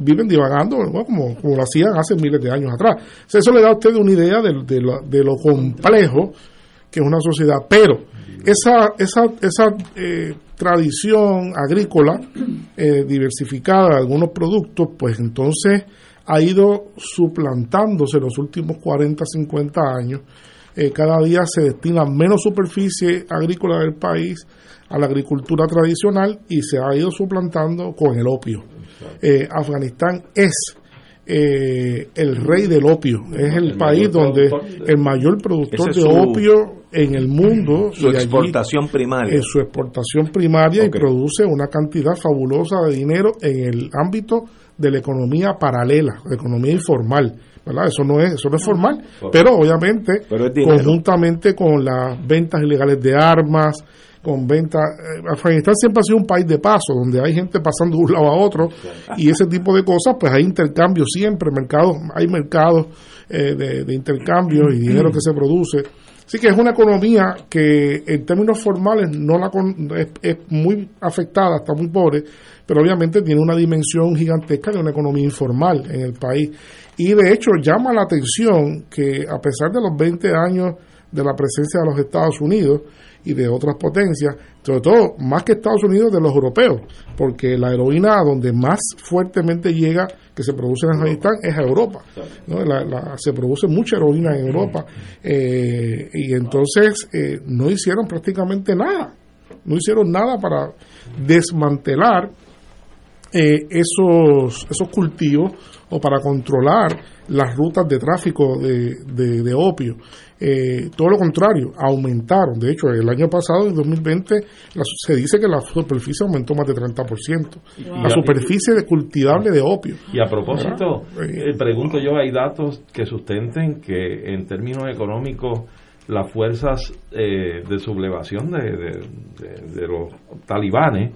viven divagando, bueno, como, como lo hacían hace miles de años atrás. O sea, eso le da a usted una idea de, de lo, de lo complejo que es una sociedad, pero esa, esa, esa eh, tradición agrícola <clears throat> eh, diversificada de algunos productos, pues entonces ha ido suplantándose en los últimos 40, 50 años. Eh, cada día se destina menos superficie agrícola del país a la agricultura tradicional y se ha ido suplantando con el opio. Eh, Afganistán es eh, el rey del opio. Es el, país donde el mayor productor de opio en el mundo. Su exportación primaria. Es su exportación primaria y produce una cantidad fabulosa de dinero en el ámbito de la economía paralela, la economía informal. ¿Verdad? Eso no es, eso no es formal, pero obviamente conjuntamente con las ventas ilegales de armas, con venta. Eh, Afganistán siempre ha sido un país de paso, donde hay gente pasando de un lado a otro y ese tipo de cosas, pues hay intercambio siempre, mercados, hay mercados eh, de, intercambio y dinero que se produce. Así que es una economía que en términos formales no la es, es, muy afectada, está muy pobre, pero obviamente tiene una dimensión gigantesca de una economía informal en el país. Y de hecho llama la atención que a pesar de los 20 años de la presencia de los Estados Unidos, y de otras potencias, sobre todo más que Estados Unidos de los europeos, porque la heroína donde más fuertemente llega que se produce en Afganistán es a Europa. se produce mucha heroína en Europa eh, y entonces eh, no hicieron prácticamente nada, no hicieron nada para desmantelar eh, esos, esos cultivos o para controlar las rutas de tráfico de, de opio. Eh, todo lo contrario, aumentaron. De hecho, el año pasado, en 2020, se dice que la superficie aumentó más de 30%. La superficie de cultivable de opio. Y a propósito, eh, pregunto yo, ¿hay datos que sustenten que en términos económicos las fuerzas eh, de sublevación de los talibanes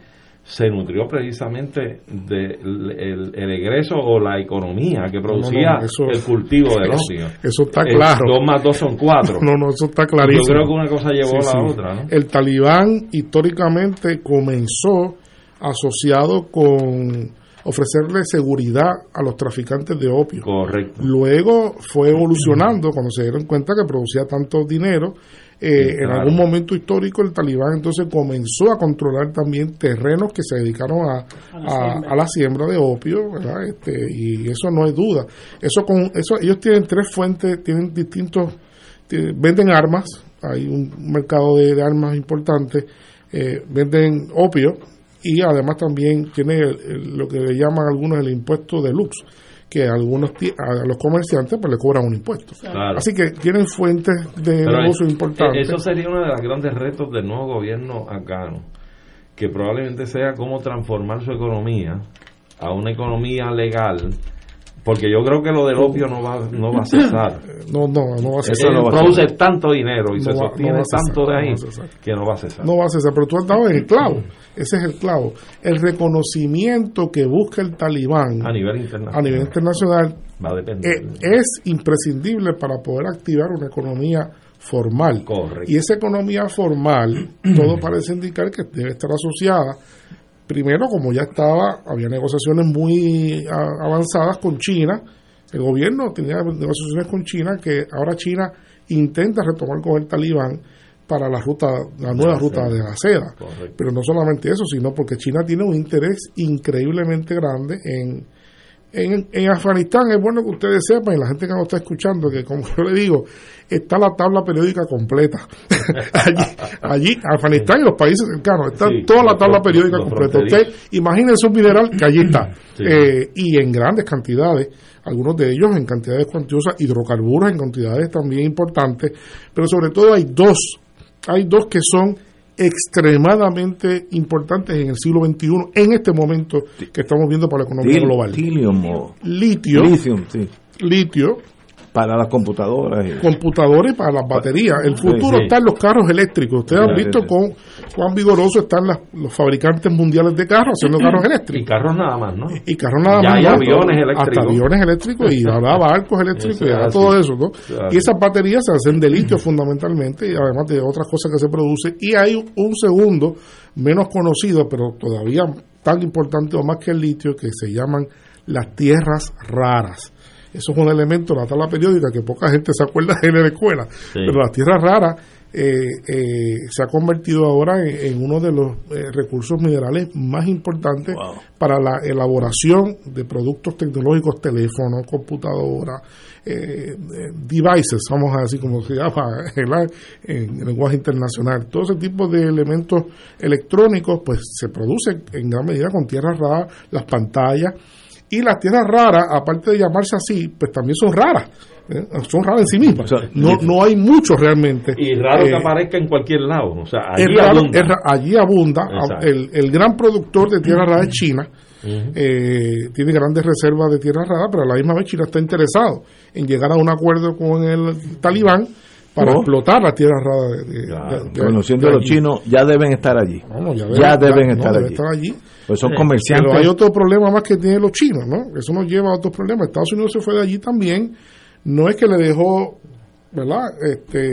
se nutrió precisamente del el, egreso o la economía que producía el cultivo del opio. Eso, está claro. dos más dos son cuatro. No, no, eso está clarísimo. Yo creo que una cosa llevó a la otra. ¿no? El talibán históricamente comenzó asociado con ofrecerle seguridad a los traficantes de opio. Correcto. Luego fue evolucionando cuando se dieron cuenta que producía tanto dinero eh, en algún momento histórico el talibán entonces comenzó a controlar también terrenos que se dedicaron a, a, la, siembra. de opio, ¿verdad? Este, y eso no hay duda. Eso con eso ellos tienen tres fuentes, tienen distintos, venden armas, hay un mercado de, armas importante, eh, venden opio y además también tiene lo que le llaman algunos el impuesto de luz que algunos a los comerciantes pues le cobran un impuesto. Así que tienen fuentes de negocio importantes. Eso sería uno de los grandes retos del nuevo gobierno afgano, que probablemente sea cómo transformar su economía a una economía legal porque yo creo que lo del opio no va, no va a cesar. <coughs> No, no, no va a cesar. Eso produce tanto dinero y se sostiene tanto de ahí que no va a cesar. No va a cesar, pero tú has dado el clavo. Ese es el clavo. El reconocimiento que busca el talibán a nivel internacional, a nivel internacional va a depender. Eh, es, imprescindible para poder activar una economía formal. Correcto. Y esa economía formal, <clears throat> todo parece indicar que debe estar asociada Primero, como ya estaba, había negociaciones muy avanzadas con China. El gobierno tenía negociaciones con China que ahora China intenta retomar con el talibán para la ruta, la nueva ruta de la seda. Pero no solamente eso, sino porque China tiene un interés increíblemente grande en, en, en, Afganistán es bueno que ustedes sepan, y la gente que nos está escuchando, que como yo le digo, está la tabla periódica completa. <laughs> allí, allí, Afganistán y los países cercanos, está toda la tabla periódica completa. Usted imagínense un mineral que allí está, <laughs> eh, y en grandes cantidades, algunos de ellos en cantidades cuantiosas, hidrocarburos en cantidades también importantes, pero sobre todo hay dos, hay dos que son extremadamente importantes en el siglo XXI, en este momento que estamos viendo para la economía global. Litio. Litio. Para las computadoras. Computadores para las baterías. El futuro está en los carros eléctricos. Ustedes han visto con cuán vigoroso están los fabricantes mundiales de carros haciendo carros eléctricos. Y carros nada más, ¿no? Y carros nada más. Hay aviones eléctricos. Hasta aviones eléctricos y <laughs> ahora barcos eléctricos y ahora todo eso, ¿no? Y esas baterías se hacen de litio fundamentalmente y además de otras cosas que se producen. Y hay un segundo, menos conocido, pero todavía tan importante o más que el litio, que se llaman las tierras raras. Eso es un elemento de la tabla periódica que poca gente se acuerda de la escuela. Pero las tierras raras eh, eh, se ha convertido ahora en, uno de los eh, recursos minerales más importantes para la elaboración de productos tecnológicos, teléfonos, computadoras, devices, vamos a decir como se llama <laughs> en, lenguaje internacional. Todo ese tipo de elementos electrónicos pues se producen en gran medida con tierras raras, las pantallas Y las tierras raras, aparte de llamarse así, pues también son raras. ¿eh? Son raras en sí mismas. no, no hay muchos realmente. Y raro que Eh, aparezca en cualquier lado. O sea, es allí raro, abunda. ra- allí abunda. Exacto. El, el gran productor de tierra rara es China. Eh, tiene grandes reservas de tierra rara, pero a la misma vez China está interesado en llegar a un acuerdo con el talibán para Oh. explotar la tierra rara. De, de- de- de- Conociendo de a los chinos, ya deben estar allí. Vamos, ya ya deben- deben ya- estar, no, deben allí. estar allí. Pues son Sí. comerciantes. Pero hay otro problema más que tienen los chinos, ¿no? Eso nos lleva a otros problemas. Estados Unidos se fue de allí también. No es que le dejó, ¿verdad? Este,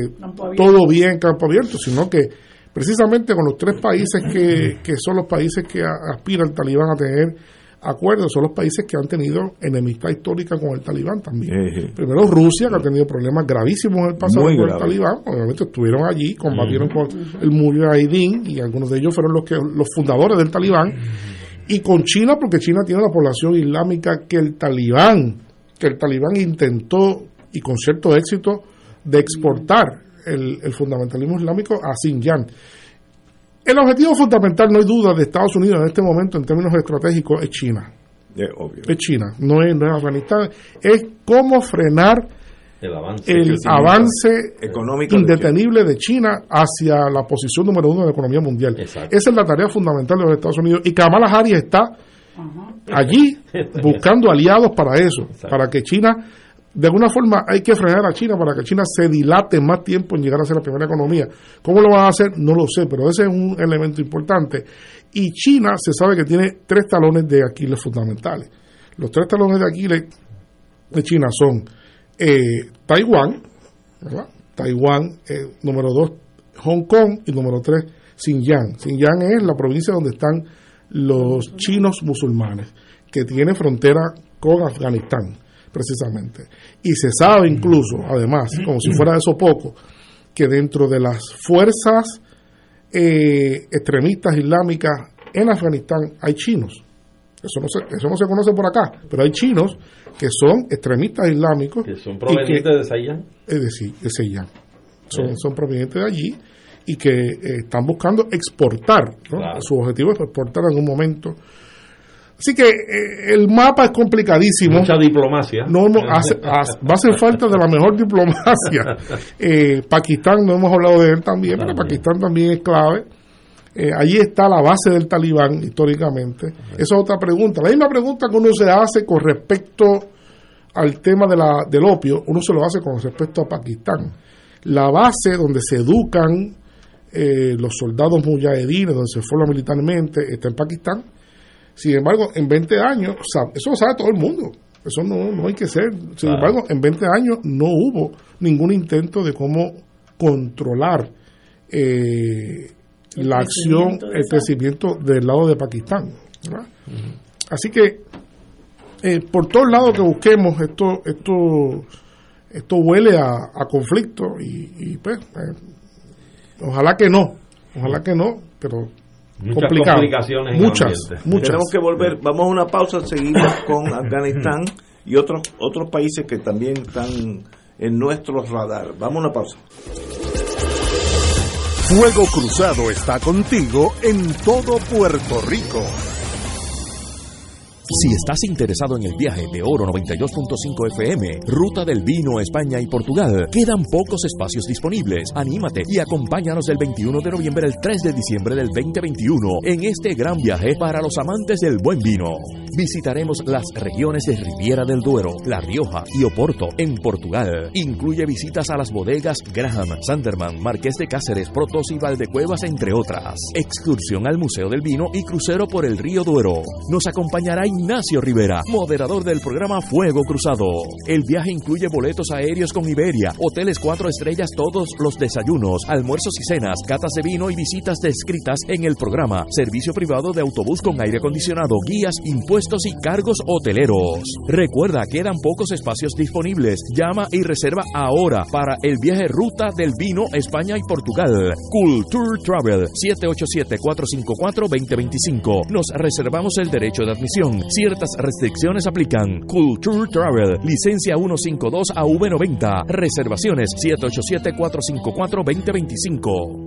todo bien campo abierto, sino que precisamente con los tres países que, <clears throat> que son los países que aspira el talibán a tener acuerdos, son los países que han tenido enemistad histórica con el talibán también. Primero Rusia, que ha tenido problemas gravísimos en el pasado Muy con el talibán, obviamente estuvieron allí, combatieron con el Mujahideen y algunos de ellos fueron los que los fundadores del talibán. Y con China porque China tiene la población islámica que el talibán que el talibán intentó y con cierto éxito de exportar el, el fundamentalismo islámico a Xinjiang. El objetivo fundamental, no hay duda, de Estados Unidos en este momento en términos estratégicos es China. Obvio. Es China, no es, no es Afganistán. Es cómo frenar El avance. el crecimiento. avance Económico de indetenible de China hacia la posición número uno de la economía mundial. Exacto. Esa es la tarea fundamental de los Estados Unidos. Y Kamala Harris está allí <laughs> buscando aliados para eso, para que China, de alguna forma hay que frenar a China para que China se dilate más tiempo en llegar a ser la primera economía. ¿Cómo lo van a hacer? No lo sé, pero ese es un elemento importante. Y China se sabe que tiene tres talones de Aquiles fundamentales. Los tres talones de Aquiles de China son eh, Taiwán. Taiwán, eh, número dos, Hong Kong y número tres, Xinjiang. Xinjiang es la provincia donde están los chinos musulmanes, que tiene frontera con Afganistán, precisamente. Y se sabe incluso, además, como si fuera eso poco, que dentro de las fuerzas eh, extremistas islámicas en Afganistán hay chinos. Eso no, se, eso no se conoce por acá, pero hay chinos que son extremistas islámicos. Que son provenientes que- de Sayán. es decir, de. Son, son provenientes de allí y que eh, están buscando exportar. ¿no? Claro. Su objetivo es exportar en un momento. Así que eh, el mapa es complicadísimo. Mucha diplomacia. No, no, hace- hace- va a hacer falta de la mejor diplomacia. <laughs> Eh, Pakistán, no hemos hablado de él también, pero Pakistán también es clave. Eh, allí está la base del talibán históricamente. Esa es otra pregunta. La misma pregunta que uno se hace con respecto al tema de la, del opio, uno se lo hace con respecto a Pakistán. La base donde se educan eh, los soldados mujahedines, donde se forman militarmente, está en Pakistán. Sin embargo, en 20 años, o sea, eso lo sabe todo el mundo. Eso no, no hay que ser. Sin Claro. embargo, en 20 años no hubo ningún intento de cómo controlar eh, la acción, el esa- crecimiento del lado de Pakistán. Así que, eh, por todos lados que busquemos, esto esto esto huele a, a conflicto y, y, pues, eh, ojalá que no, ojalá que no, pero Muchas complicado. complicaciones muchas, muchas. Tenemos que volver, vamos a una pausa, seguimos con <laughs> Afganistán y otros otros países que también están en nuestro radar. Vamos a una pausa. Fuego Cruzado está contigo en todo Puerto Rico. Si estás interesado en el viaje de Oro 92.5 FM, Ruta del Vino, España y Portugal, quedan pocos espacios disponibles. Anímate y acompáñanos del 21 de noviembre al 3 de diciembre del 2021 en este gran viaje para los amantes del buen vino. Visitaremos las regiones de Riviera del Duero, La Rioja y Oporto en Portugal. Incluye visitas a las bodegas Graham, Sanderman, Marqués de Cáceres, Protos y Valdecuevas, entre otras. Excursión al Museo del Vino y crucero por el río Duero. Nos acompañará Ignacio Rivera, moderador del programa Fuego Cruzado. El viaje incluye boletos aéreos con Iberia, hoteles cuatro estrellas, todos los desayunos, almuerzos y cenas, catas de vino y visitas descritas en el programa, servicio privado de autobús con aire acondicionado, guías, impuestos y cargos hoteleros. Recuerda, quedan pocos espacios disponibles. Llama y reserva ahora para el viaje Ruta del Vino España y Portugal. Culture Travel 787-454-2025. Nos reservamos el derecho de admisión. Ciertas restricciones aplican. Culture Travel, licencia 152 a V90. Reservaciones 787-454-2025.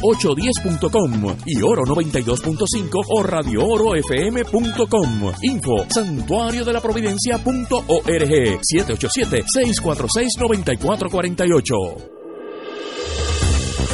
810.com y oro 92.5 o radioorofm.com. Info santuario de la providencia.org 787 646 9448.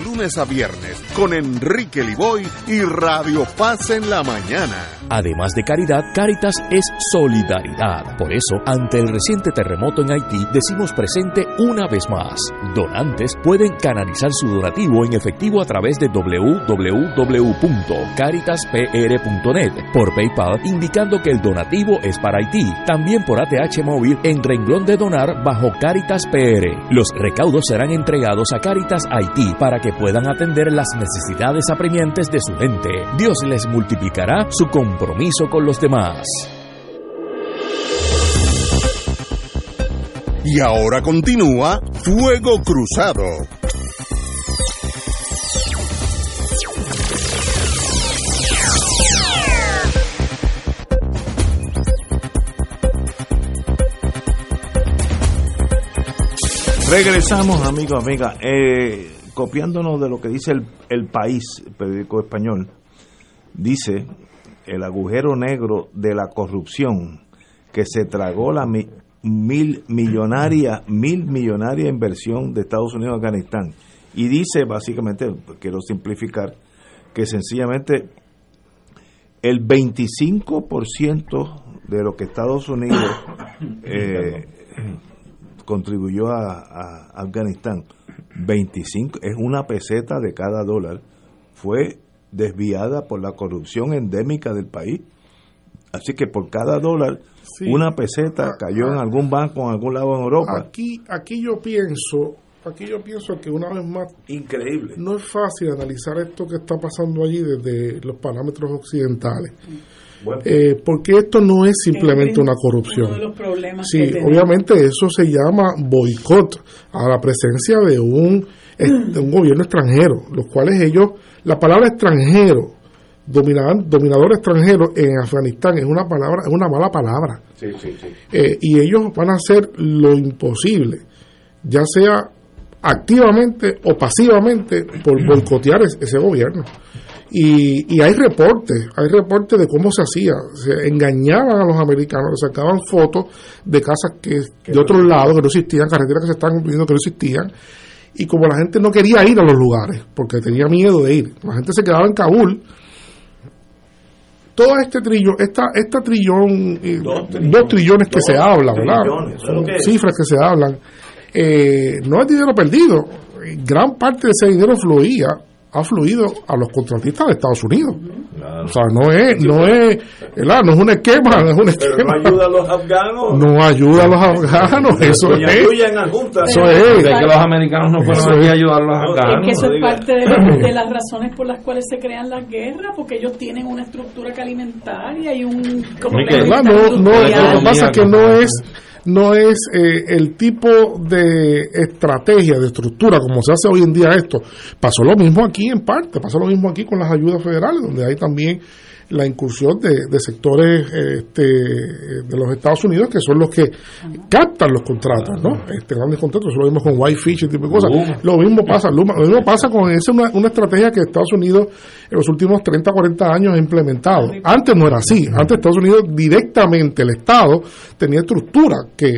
lunes a viernes con Enrique Liboy y Radio Paz en la mañana. Además de caridad, Caritas es solidaridad. Por eso, ante el reciente terremoto en Haití, decimos presente una vez más. Donantes pueden canalizar su donativo en efectivo a través de www.caritaspr.net por PayPal, indicando que el donativo es para Haití. También por ATH móvil en renglón de donar bajo Caritas PR. Los recaudos serán entregados a Caritas Haití para que puedan atender las necesidades apremiantes de su gente. Dios les multiplicará su compromiso con los demás. Y ahora continúa Fuego Cruzado. Regresamos, amigos, amigas, eh, copiándonos de lo que dice el, el País, el periódico español, dice el agujero negro de la corrupción que se tragó la mil millonaria, mil millonaria inversión de Estados Unidos en Afganistán. Y dice básicamente, quiero simplificar, que sencillamente el 25% de lo que Estados Unidos eh, contribuyó a, Afganistán, 25, es una peseta de cada dólar, fue desviada por la corrupción endémica del país. Así que por cada dólar, una peseta ah, cayó en ah. algún banco en algún lado en Europa. Aquí, aquí yo pienso, aquí yo pienso que una vez más, increíble. No es fácil analizar esto que está pasando allí desde los parámetros occidentales. Eh, porque esto no es simplemente una corrupción. sí, obviamente eso se llama boicot a la presencia de un, de un gobierno extranjero, los cuales ellos, la palabra extranjero, dominador, dominador extranjero en Afganistán es una palabra, es una mala palabra. Eh, y ellos van a hacer lo imposible, ya sea activamente o pasivamente, por boicotear ese gobierno. Y, hay reportes, hay reportes de cómo se hacía. Se engañaban a los americanos, sacaban fotos de casas que de otros lados que no existían, carreteras que se estaban construyendo que no existían. Y como la gente no quería ir a los lugares, porque tenía miedo de ir, la gente se quedaba en Kabul. Todo este trillón, esta, esta trillón, eh, dos, trillones, que se hablan, ¿verdad? Son cifras que se hablan. Eh, no es dinero perdido. Gran parte de ese dinero fluía ha fluido a los contratistas de Estados Unidos. O sea, no es, no es, no es un esquema, no es un esquema. Pero no ayuda a los afganos. No ayuda a los afganos, eso es. Eso es. De que los americanos no fueron aquí a ayudar a los afganos. Es que eso es parte de, de, las razones por las cuales se crean las guerras, porque ellos tienen una estructura que alimentaria y un... Como no, no, no, lo que pasa es que no es no es eh, el tipo de estrategia, de estructura como se hace hoy en día esto. Pasó lo mismo aquí en parte, pasó lo mismo aquí con las ayudas federales, donde hay también la incursión de, de sectores este, de los Estados Unidos que son los que captan los contratos, ¿no? Este, grandes contratos, eso lo vimos con Whitefish y tipo de cosas. Lo mismo pasa, lo mismo pasa con esa una, una estrategia que Estados Unidos en los últimos 30, 40 años ha implementado. Antes no era así, antes Estados Unidos directamente, el Estado tenía estructura que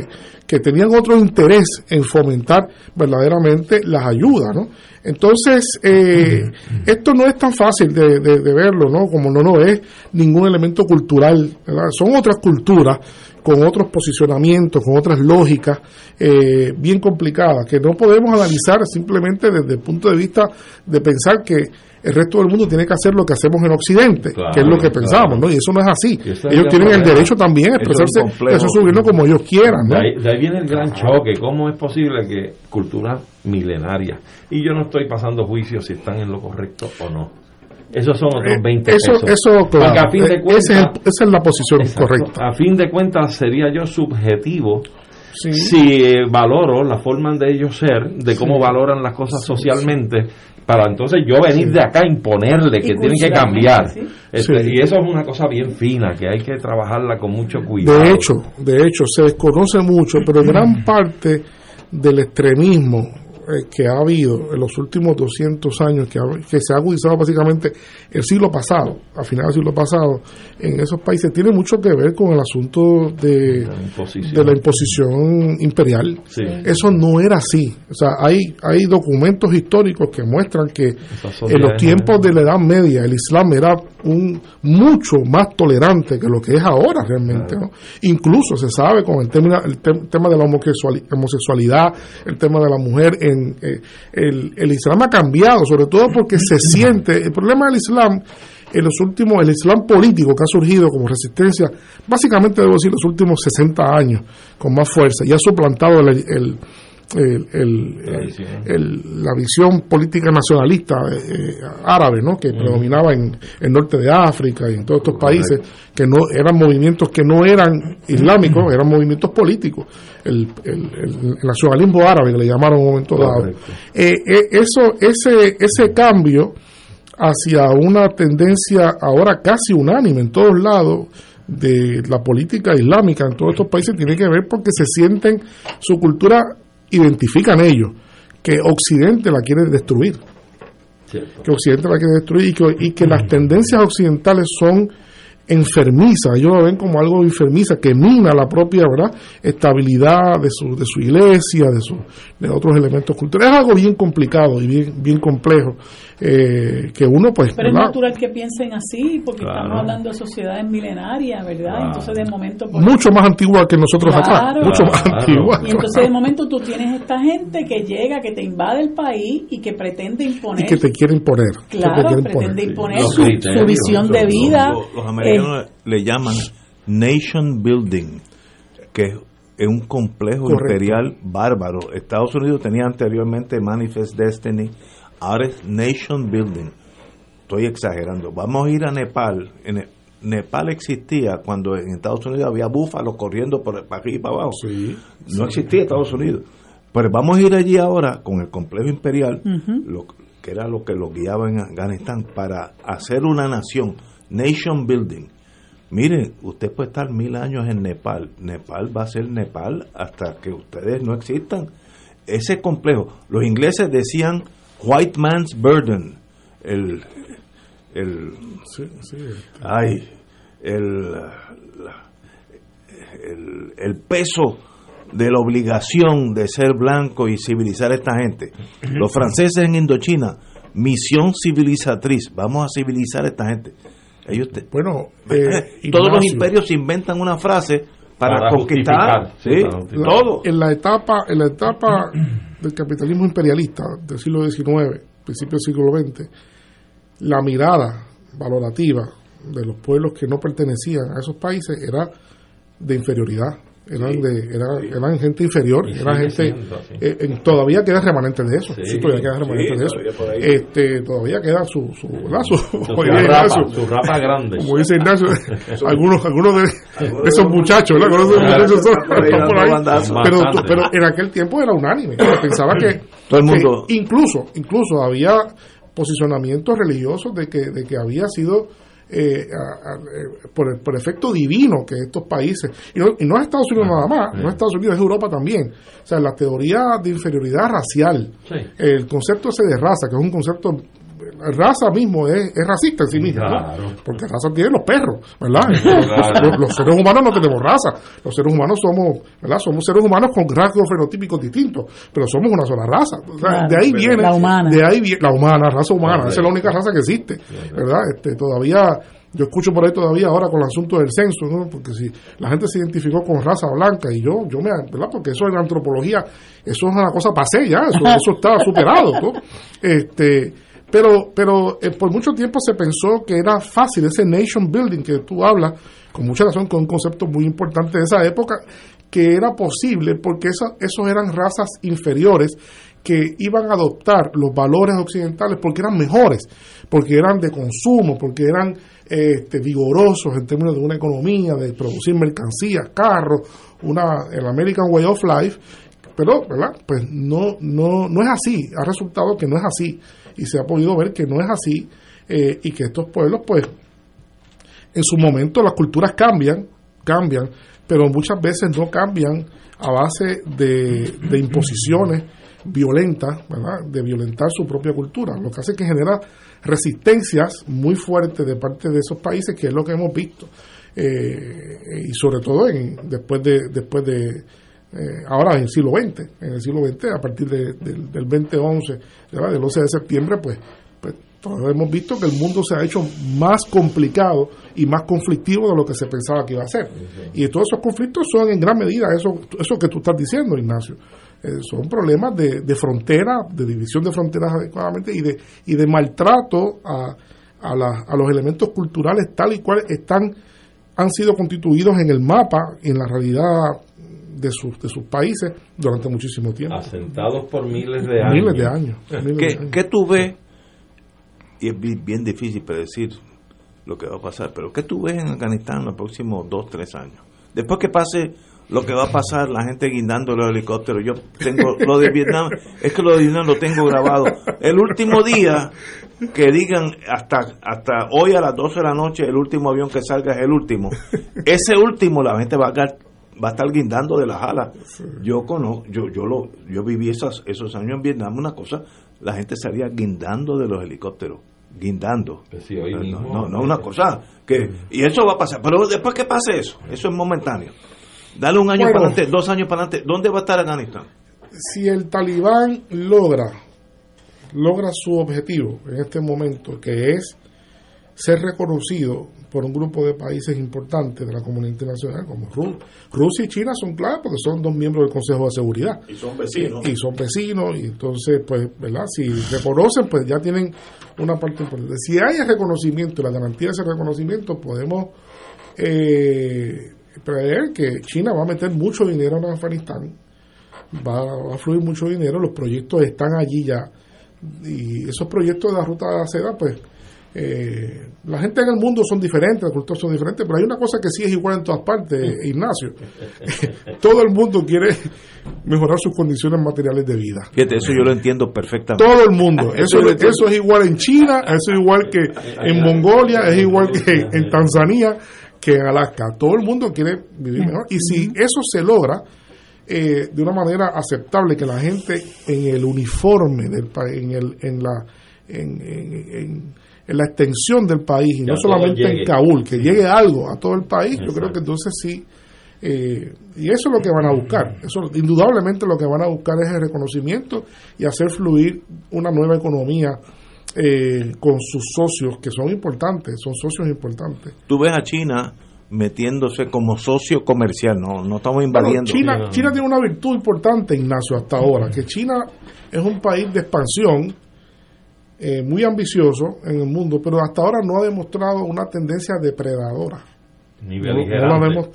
que tenían otro interés en fomentar verdaderamente las ayudas, ¿no? Entonces, eh, esto no es tan fácil de, verlo, ¿no? Como no lo es ningún elemento cultural, Son otras culturas con otros posicionamientos, con otras lógicas eh, bien complicadas, que no podemos analizar simplemente desde el punto de vista de pensar que el resto del mundo tiene que hacer lo que hacemos en Occidente, que es lo que pensamos, ¿no? Y eso no es así. Ellos tienen el derecho también a expresarse eso su gobierno como ellos quieran, ¿no? De ahí, viene el gran choque. ¿Cómo es posible que cultura milenaria? Y yo no estoy pasando juicio si están en lo correcto o no. Esos son otros 20 eh, eso, pesos. Eso, claro. A fin de cuentas, esa es la posición correcta. A fin de cuentas, sería yo subjetivo si valoro la forma de ellos ser, de cómo valoran las cosas socialmente, para entonces yo venir de acá a imponerle que tienen que cambiar. Este, y eso es una cosa bien fina, que hay que trabajarla con mucho cuidado. De hecho, de hecho, se desconoce mucho, pero <clears throat> gran parte del extremismo eh, que ha habido en los últimos 200 años, que, que se ha agudizado básicamente el siglo pasado, a finales del siglo pasado, en esos países, tiene mucho que ver con el asunto de la imposición, imperial. Eso no era así. O sea, hay, hay documentos históricos que muestran que en los tiempos de la Edad Media el Islam era un mucho más tolerante que lo que es ahora realmente. Incluso se sabe con el tema, el tema de la homosexualidad, el tema de la mujer en eh, el, Islam ha cambiado, sobre todo porque se siente, el problema del Islam en los últimos, el Islam político que ha surgido como resistencia, básicamente debo decir los últimos 60 años con más fuerza y ha suplantado el el, la, visión. política nacionalista eh, árabe, ¿no? que predominaba en el norte de África y en todos estos países, que no eran movimientos que no eran islámicos, eran movimientos políticos. El, nacionalismo árabe, que le llamaron en un momento dado. Eh, eh, eso, ese, ese cambio hacia una tendencia ahora casi unánime en todos lados, de la política islámica en todos estos países tiene que ver porque se sienten su cultura identifican ellos que Occidente la quiere destruir. Que Occidente la quiere destruir y que, y que las tendencias occidentales son enfermiza, ellos lo ven como algo enfermiza que mina la propia ¿verdad? estabilidad de su, de su iglesia, de, su, de otros elementos culturales. Es algo bien complicado y bien, bien complejo eh, que uno pues... Pero es natural que piensen así porque estamos hablando de sociedades milenarias, ¿verdad? Entonces de momento... Pues, mucho más antigua que nosotros acá, mucho más antigua. Y entonces de momento tú tienes esta gente que llega, que te invade el país y que pretende imponer... Y que te quiere imponer. Claro, pretende imponer, su, visión de vida. le llaman nation building, que es un complejo imperial bárbaro. Estados Unidos tenía anteriormente Manifest Destiny, ahora es nation building. Estoy exagerando. Vamos a ir a Nepal. En Nepal existía cuando en Estados Unidos había búfalos corriendo por para aquí y para abajo. no existía Estados Unidos. Pero vamos a ir allí ahora con el complejo imperial, lo, que era lo que lo guiaba en Afganistán, para hacer una nación, nation building Miren, usted puede estar mil años en Nepal. Nepal va a ser Nepal hasta que ustedes no existan. Ese complejo. Los ingleses decían white man's burden. El, el, ay, el, el, el peso de la obligación de ser blanco y civilizar a esta gente. Los franceses en Indochina, misión civilizatriz, vamos a civilizar a esta gente ellos bueno, <laughs> eh, todos los imperios inventan una frase para, conquistar, todo. En la etapa, en la etapa <clears throat> del capitalismo imperialista del siglo XIX, principios del siglo XX, la mirada valorativa de los pueblos que no pertenecían a esos países era de inferioridad eran de eran, eran gente inferior eran gente eh, todavía queda remanente de eso sí, todavía queda remanente de eso. este todavía queda su su su, <laughs> su, rapa, su, rapa, grande. como dice Ignacio <laughs> algunos algunos de, esos muchachos ¿no? esos muchachos son, por ahí. pero pero en aquel tiempo era unánime. Pensaba que <clears throat> todo el mundo. incluso incluso había posicionamientos religiosos de que de que había sido eh, eh, por, el, por efecto divino que estos países, y no, y no es Estados Unidos nada más, no es Estados Unidos, es Europa también. O sea, la teoría de inferioridad racial, el concepto ese de raza, que es un concepto raza mismo es, es racista en sí mismo, porque raza tienen los perros, ¿verdad? Los, seres humanos no tenemos raza, los seres humanos somos, ¿verdad? Somos seres humanos con rasgos fenotípicos distintos, pero somos una sola raza. de ahí viene, la humana. de ahí viene, la humana, raza humana, esa es la única raza que existe, ¿verdad? Este, todavía yo escucho por ahí todavía ahora con el asunto del censo, ¿no? porque si la gente se identificó con raza blanca y yo, yo me, ¿verdad? Porque eso en la antropología, eso es una cosa pasé ya, eso, <laughs> eso está superado, ¿no? Este, pero, pero eh, por mucho tiempo se pensó que era fácil ese nation building que tú hablas, con mucha razón, con un concepto muy importante de esa época, que era posible porque esos eran razas inferiores que iban a adoptar los valores occidentales porque eran mejores, porque eran de consumo, porque eran este, vigorosos en términos de una economía, de producir mercancías, carros, una, el American Way of Life, pero, ¿verdad? Pues no, no, no es así, ha resultado que no es así y se ha podido ver que no es así eh, y que estos pueblos, pues, en su momento las culturas cambian, cambian, pero muchas veces no cambian a base de, de imposiciones violentas, ¿verdad? de violentar su propia cultura, lo que hace que genera resistencias muy fuertes de parte de esos países, que es lo que hemos visto, eh, y sobre todo en, después de, después de eh, ahora en el siglo XX, en el siglo XX, a partir del 2011, del 11 de septiembre, pues, pues todos hemos visto que el mundo se ha hecho más complicado y más conflictivo de lo que se pensaba que iba a ser. Y todos esos conflictos son en gran medida eso, eso que tú estás diciendo, Ignacio. Eh, son problemas de, de frontera, de división de fronteras adecuadamente y de, y de maltrato a, a, a los elementos culturales tal y cual están han sido constituidos en el mapa, en la realidad de sus, de sus países durante muchísimo tiempo. Asentados por miles de años. Miles de años. ¿Qué, tú ves? Y es bien difícil predecir lo que va a pasar, pero ¿qué tú ves en Afganistán en los próximos dos, tres años? Después que pase lo que va a pasar, la gente guindando los helicópteros. Yo tengo lo de Vietnam, es que lo de Vietnam lo tengo grabado. El último día que digan hasta hasta hoy a las 12 de la noche el último avión que salga es el último. Ese último la gente va a va a estar guindando de las alas. Yo conozco, yo, yo lo, yo viví esos, esos años en Vietnam, una cosa, la gente salía guindando de los helicópteros, guindando. Pues no, no, no, una cosa que, y eso va a pasar, pero después que pase eso, eso es momentáneo. Dale un año para adelante, dos años para adelante, ¿dónde va a estar Afganistán? Si el talibán logra, logra su objetivo en este momento, que es ser reconocido por un grupo de países importantes de la comunidad internacional, como Rusia y China, son claves porque son dos miembros del Consejo de Seguridad. Y son vecinos. Y, son vecinos, y entonces, pues, ¿verdad? Si reconocen, pues ya tienen una parte importante. Si hay el reconocimiento, la garantía de ese reconocimiento, podemos eh, prever que China va a meter mucho dinero en Afganistán, va, va a fluir mucho dinero, los proyectos están allí ya, y esos proyectos de la ruta de la seda, pues, eh, la gente en el mundo son diferentes, las culturas son diferentes, pero hay una cosa que sí es igual en todas partes, <laughs> Ignacio. <laughs> Todo el mundo quiere mejorar sus condiciones materiales de vida. Fíjate, eso yo lo entiendo perfectamente. Todo el mundo. <laughs> Eso, eso es igual en China, eso es igual que en Mongolia, es igual que en Tanzania, que en Alaska. Todo el mundo quiere vivir mejor. Y si eso se logra, eh, de una manera aceptable que la gente en el uniforme del en el en la en, en la extensión del país y no solamente en Kabul, que llegue algo a todo el país, yo creo que entonces sí, eh, y eso es lo que van a buscar, eso indudablemente lo que van a buscar es el reconocimiento y hacer fluir una nueva economía eh, con sus socios, que son importantes, son socios importantes. Tú ves a China metiéndose como socio comercial, no, no estamos invadiendo. China, China tiene una virtud importante, Ignacio, hasta ahora, que China es un país de expansión, eh, muy ambicioso en el mundo, pero hasta ahora no ha demostrado una tendencia depredadora. Ni no, no la vemos.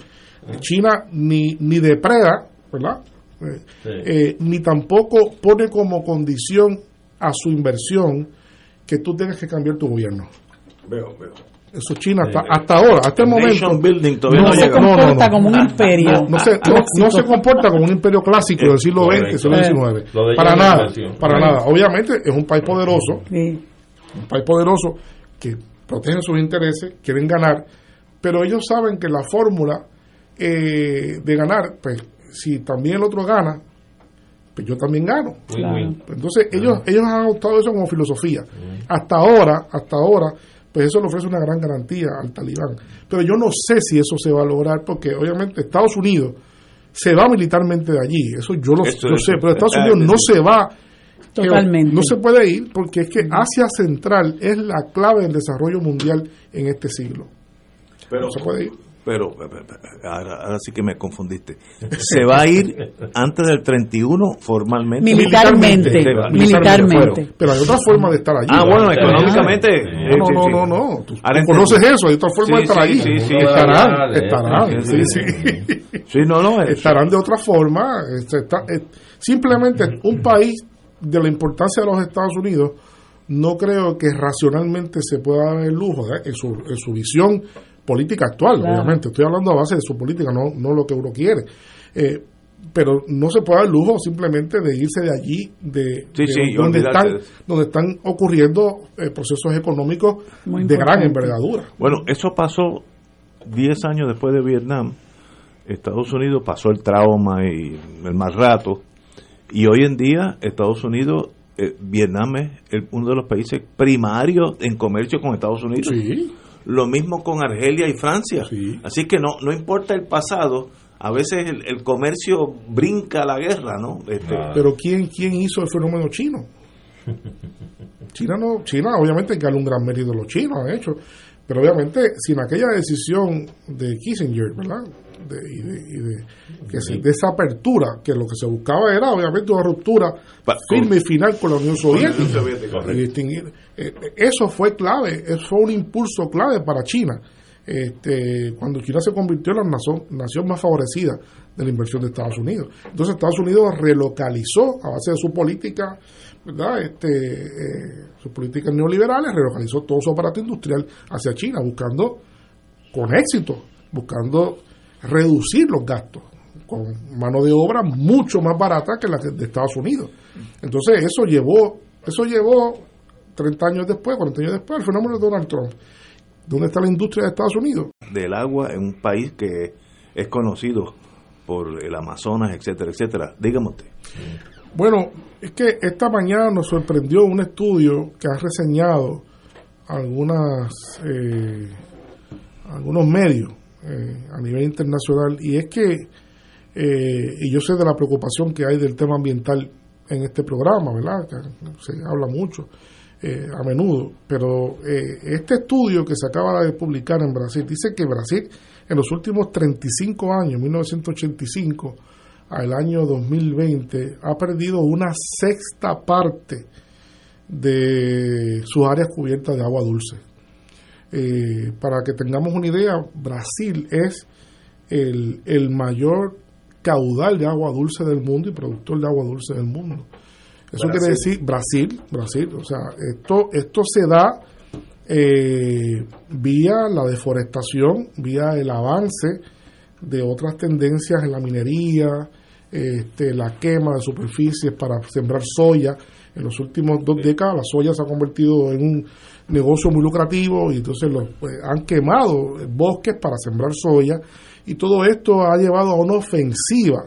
China ni, ni depreda, ¿verdad? Eh, eh, ni tampoco pone como condición a su inversión que tú tengas que cambiar tu gobierno. Veo, veo. Eso China hasta, hasta ahora, hasta el momento. Building no, se comporta como un imperio. No, se, no, se, comporta como un imperio clásico del siglo XX, siglo XIX. Para nada, para nada. Obviamente es un país poderoso, un país poderoso que protege sus intereses, quieren ganar, pero ellos saben que la fórmula eh, de ganar, pues si también el otro gana, pues yo también gano. Entonces ellos ellos han adoptado eso como filosofía. Hasta ahora, hasta ahora pues eso le ofrece una gran garantía al talibán. Pero yo no sé si eso se va a lograr porque obviamente Estados Unidos se va militarmente de allí, eso yo lo, sé, pero Estados Unidos no se va Totalmente. No se puede ir porque es que Asia Central es la clave del desarrollo mundial en este siglo. Pero, no se puede ir pero ahora, sí que me confundiste. Se va a ir antes del 31 formalmente. Militarmente. Militarmente. Pero hay otra forma de estar allí. Ah, bueno, económicamente. No, no, no, no. Tú, conoces eso, hay otra forma de estar allí. estarán, estarán. Sí, sí. no, no. Estarán de otra forma. simplemente un país de la importancia de los Estados Unidos no creo que racionalmente se pueda dar el lujo en su, en su visión política actual, obviamente. Estoy hablando a base de su política, no, no lo que uno quiere. Eh, pero no se puede dar lujo simplemente de irse de allí, de, donde, están, donde están ocurriendo eh, procesos económicos de gran envergadura. Bueno, eso pasó 10 años después de Vietnam. Estados Unidos pasó el trauma y el más rato. Y hoy en día Estados Unidos, eh, Vietnam es uno de los países primarios en comercio con Estados Unidos. Sí. Lo mismo con Argelia y Francia. Así que no, no importa el pasado, a veces el, comercio brinca la guerra, ¿no? Este, Pero ¿quién, ¿quién hizo el fenómeno chino? <laughs> China no, China obviamente que un gran mérito los chinos han hecho, pero obviamente sin aquella decisión de Kissinger, ¿verdad? De, y de, que de esa apertura, que lo que se buscaba era obviamente una ruptura firme y final con la Unión Soviética. y distinguir, eh, eso fue clave, eso fue un impulso clave para China. Este, cuando China se convirtió en la nación, más favorecida de la inversión de Estados Unidos. Entonces Estados Unidos relocalizó a base de su política, ¿verdad? Este, eh, sus políticas neoliberales, relocalizó todo su aparato industrial hacia China, buscando con éxito, buscando reducir los gastos con mano de obra mucho más barata que la de Estados Unidos. Entonces eso llevó, eso llevó 30 años después, 40 años después, el fenómeno de Donald Trump. ¿Dónde está la industria de Estados Unidos? Del agua en un país que es conocido por el Amazonas, etcétera, etcétera. Dígame usted. Bueno, es que esta mañana nos sorprendió un estudio que ha reseñado algunas eh, algunos medios eh, a nivel internacional y es que eh, y yo sé de la preocupación que hay del tema ambiental en este programa, ¿verdad? se habla mucho eh, a menudo, pero eh, este estudio que se acaba de publicar en Brasil dice que Brasil en los últimos 35 años, 1985 al año 2020, ha perdido una sexta parte de sus áreas cubiertas de agua dulce. Eh, para que tengamos una idea, Brasil es el, el mayor caudal de agua dulce del mundo y productor de agua dulce del mundo. Eso quiere decir Brasil, Brasil, o sea, esto, esto se da eh, vía la deforestación, vía el avance de otras tendencias en la minería, este, la quema de superficies para sembrar soya. En los últimos dos décadas la soya se ha convertido en un negocio muy lucrativo y entonces los, pues, han quemado bosques para sembrar soya y todo esto ha llevado a una ofensiva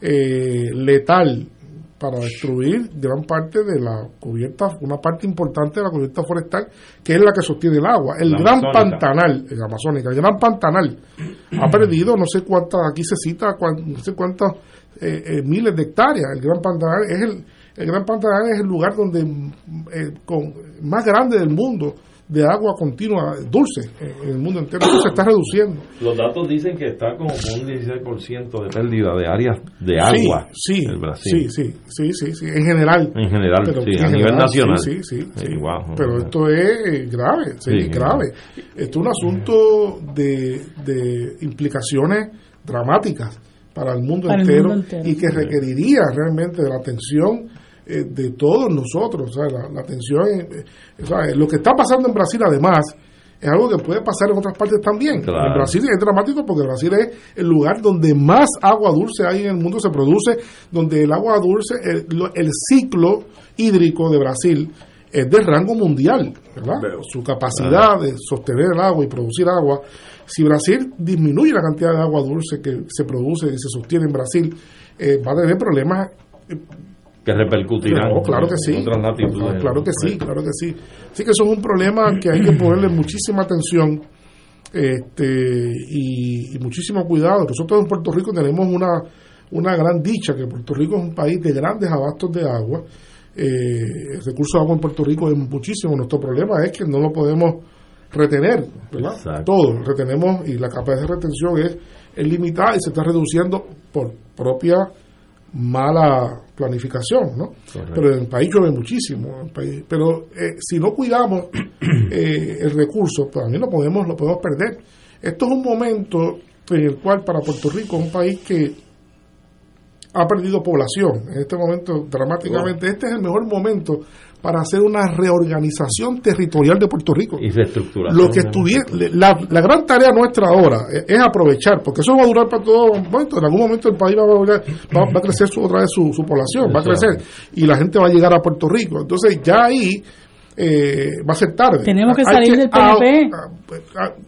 eh, letal para destruir gran parte de la cubierta, una parte importante de la cubierta forestal, que es la que sostiene el agua. El gran pantanal, el amazónica, el gran pantanal ha perdido no sé cuántas, aquí se cita, no sé cuántas eh, eh, miles de hectáreas. El gran pantanal es el, el gran pantanal es el lugar donde eh, con, más grande del mundo de agua continua dulce en el mundo entero. Eso se está reduciendo. Los datos dicen que está como con un 16% de pérdida de áreas de agua sí, en Brasil. Sí, sí, sí, sí, en general. En general, sí, a nivel nacional. Sí, sí, sí. pero esto es grave, sí, grave. Esto es un asunto de, de implicaciones dramáticas para el mundo, entero, y que requeriría realmente de la atención eh, de todos nosotros. O sea, la, atención, eh, eh, lo que está pasando en Brasil además es algo que puede pasar en otras partes también. En Brasil es dramático porque Brasil es el lugar donde más agua dulce hay en el mundo, se produce, donde el agua dulce, el, el ciclo hídrico de Brasil es de rango mundial, ¿verdad? Su capacidad de sostener el agua y producir agua. Si Brasil disminuye la cantidad de agua dulce que se produce y se sostiene en Brasil, va a tener problemas que repercutirán claro que sí, otras latitudes. Claro que sí, claro que sí. Así que eso es un problema que hay que ponerle muchísima atención este, y, muchísimo cuidado. Nosotros en Puerto Rico tenemos una, una gran dicha, que Puerto Rico es un país de grandes abastos de agua. Eh, el recurso de agua en Puerto Rico es muchísimo. Nuestro problema es que no lo podemos retener, ¿verdad? Todo, retenemos y la capacidad de retención es, es limitada y se está reduciendo por propia mala planificación, ¿no? Pero en el país llueve muchísimo, el país, pero eh, si no cuidamos <clears throat> eh, el recurso, pues también lo podemos, lo podemos perder. Esto es un momento en el cual para Puerto Rico, un país que ha perdido población, en este momento dramáticamente, este es el mejor momento para hacer una reorganización territorial de Puerto Rico. Y reestructurar. Lo que la, la, gran tarea nuestra ahora es, aprovechar, porque eso va a durar para todo momento. En algún momento el país va a, va, a crecer otra vez su, su población, va a crecer y la gente va a llegar a Puerto Rico. Entonces ya ahí eh, va a ser tarde. Tenemos que salir del PNP.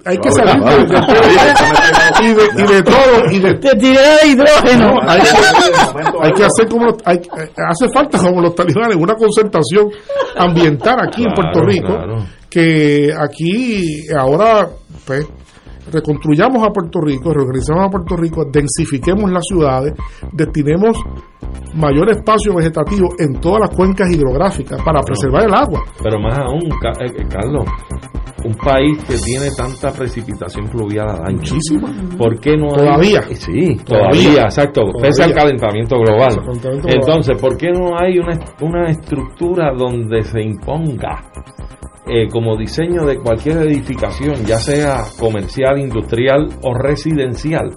hay que salir del, PNP <laughs> y de, y de todo. Y de, de hidrógeno. hay, que hacer como. Hay, hace falta, como los talibanes, una concentración ambiental aquí en Puerto Rico. Que aquí ahora, pues reconstruyamos a Puerto Rico, reorganizamos a Puerto Rico, densifiquemos las ciudades, destinemos mayor espacio vegetativo en todas las cuencas hidrográficas para preservar el agua. Pero más aún, eh, eh, Carlos, un país que tiene tanta precipitación fluvial al año. Muchísima. ¿Por qué no Todavía. sí, todavía, exacto, pese al calentamiento global. Entonces, ¿por qué no hay una, una estructura donde se imponga eh, como diseño de cualquier edificación, ya sea comercial, industrial o residencial,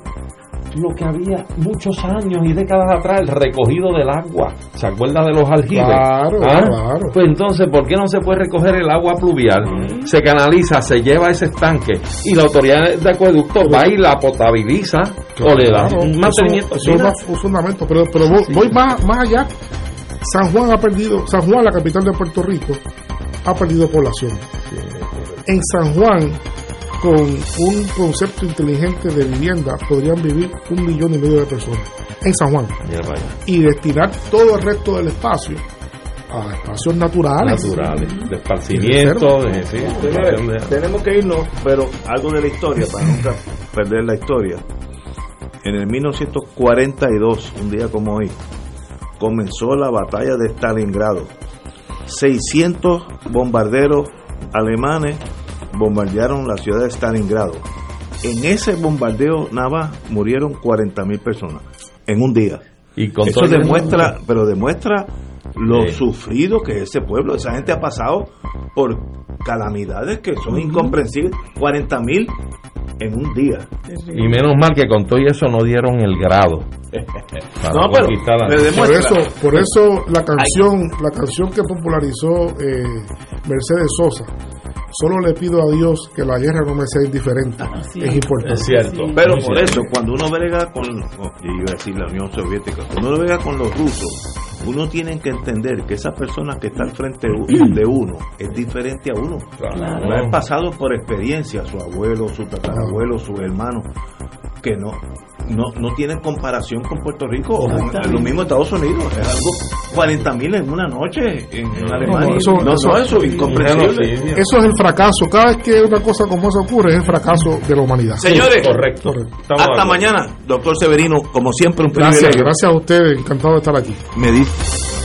lo que había muchos años y décadas atrás, el recogido del agua. ¿Se acuerda de los aljibes? Claro, ¿Ah? claro. Pues entonces, ¿por qué no se puede recoger el agua pluvial? Se canaliza, se lleva a ese estanque y la autoridad de acueducto va y la potabiliza o le da un mantenimiento. Eso, es un fundamento, pero, pero voy, más, más allá. San Juan ha perdido, San Juan, la capital de Puerto Rico, ha perdido población. En San Juan con un concepto inteligente de vivienda podrían vivir un millón y medio de personas en San Juan. Y destinar todo el resto del espacio a espacios naturales. Naturales de esparcimiento tenemos que irnos pero algo de la historia para nunca perder la historia. En el 1942 un día como hoy comenzó la batalla de Stalingrado 600 bombarderos alemanes bombardearon la ciudad de Stalingrado. En ese bombardeo nada murieron 40.000 personas en un día. Y Eso demuestra, pero demuestra lo sufrido que ese pueblo, esa gente ha pasado por calamidades que son incomprensibles. 40.000 en un día. Y menos mal que con todo eso no dieron el grado. <laughs> no, pero por eso, por eso la canción, la canción que popularizó eh, Mercedes Sosa, solo le pido a Dios que la guerra no me sea indiferente. es importante. Es cierto. Pero por eso, cuando uno brega con, yo iba a decir la Unión Soviética, cuando uno brega con los rusos, uno tiene que entender que esa persona que está al frente de uno es diferente a uno. Claro. ha pasado por experiencia, su abuelo, su tatarabuelo, su hermano, que no, no, no tienen comparación con Puerto Rico o con lo mismo Estados Unidos. Es algo 40 mil en una noche en, Alemania. eso, no, eso, eso, incomprensible. Eso es el fracaso. Cada vez que una cosa como esa ocurre, es el fracaso de la humanidad. Señores, correcto. Hasta mañana, doctor Severino. Como siempre, un Gracias, gracias a ustedes. Encantado de estar aquí. Me dice.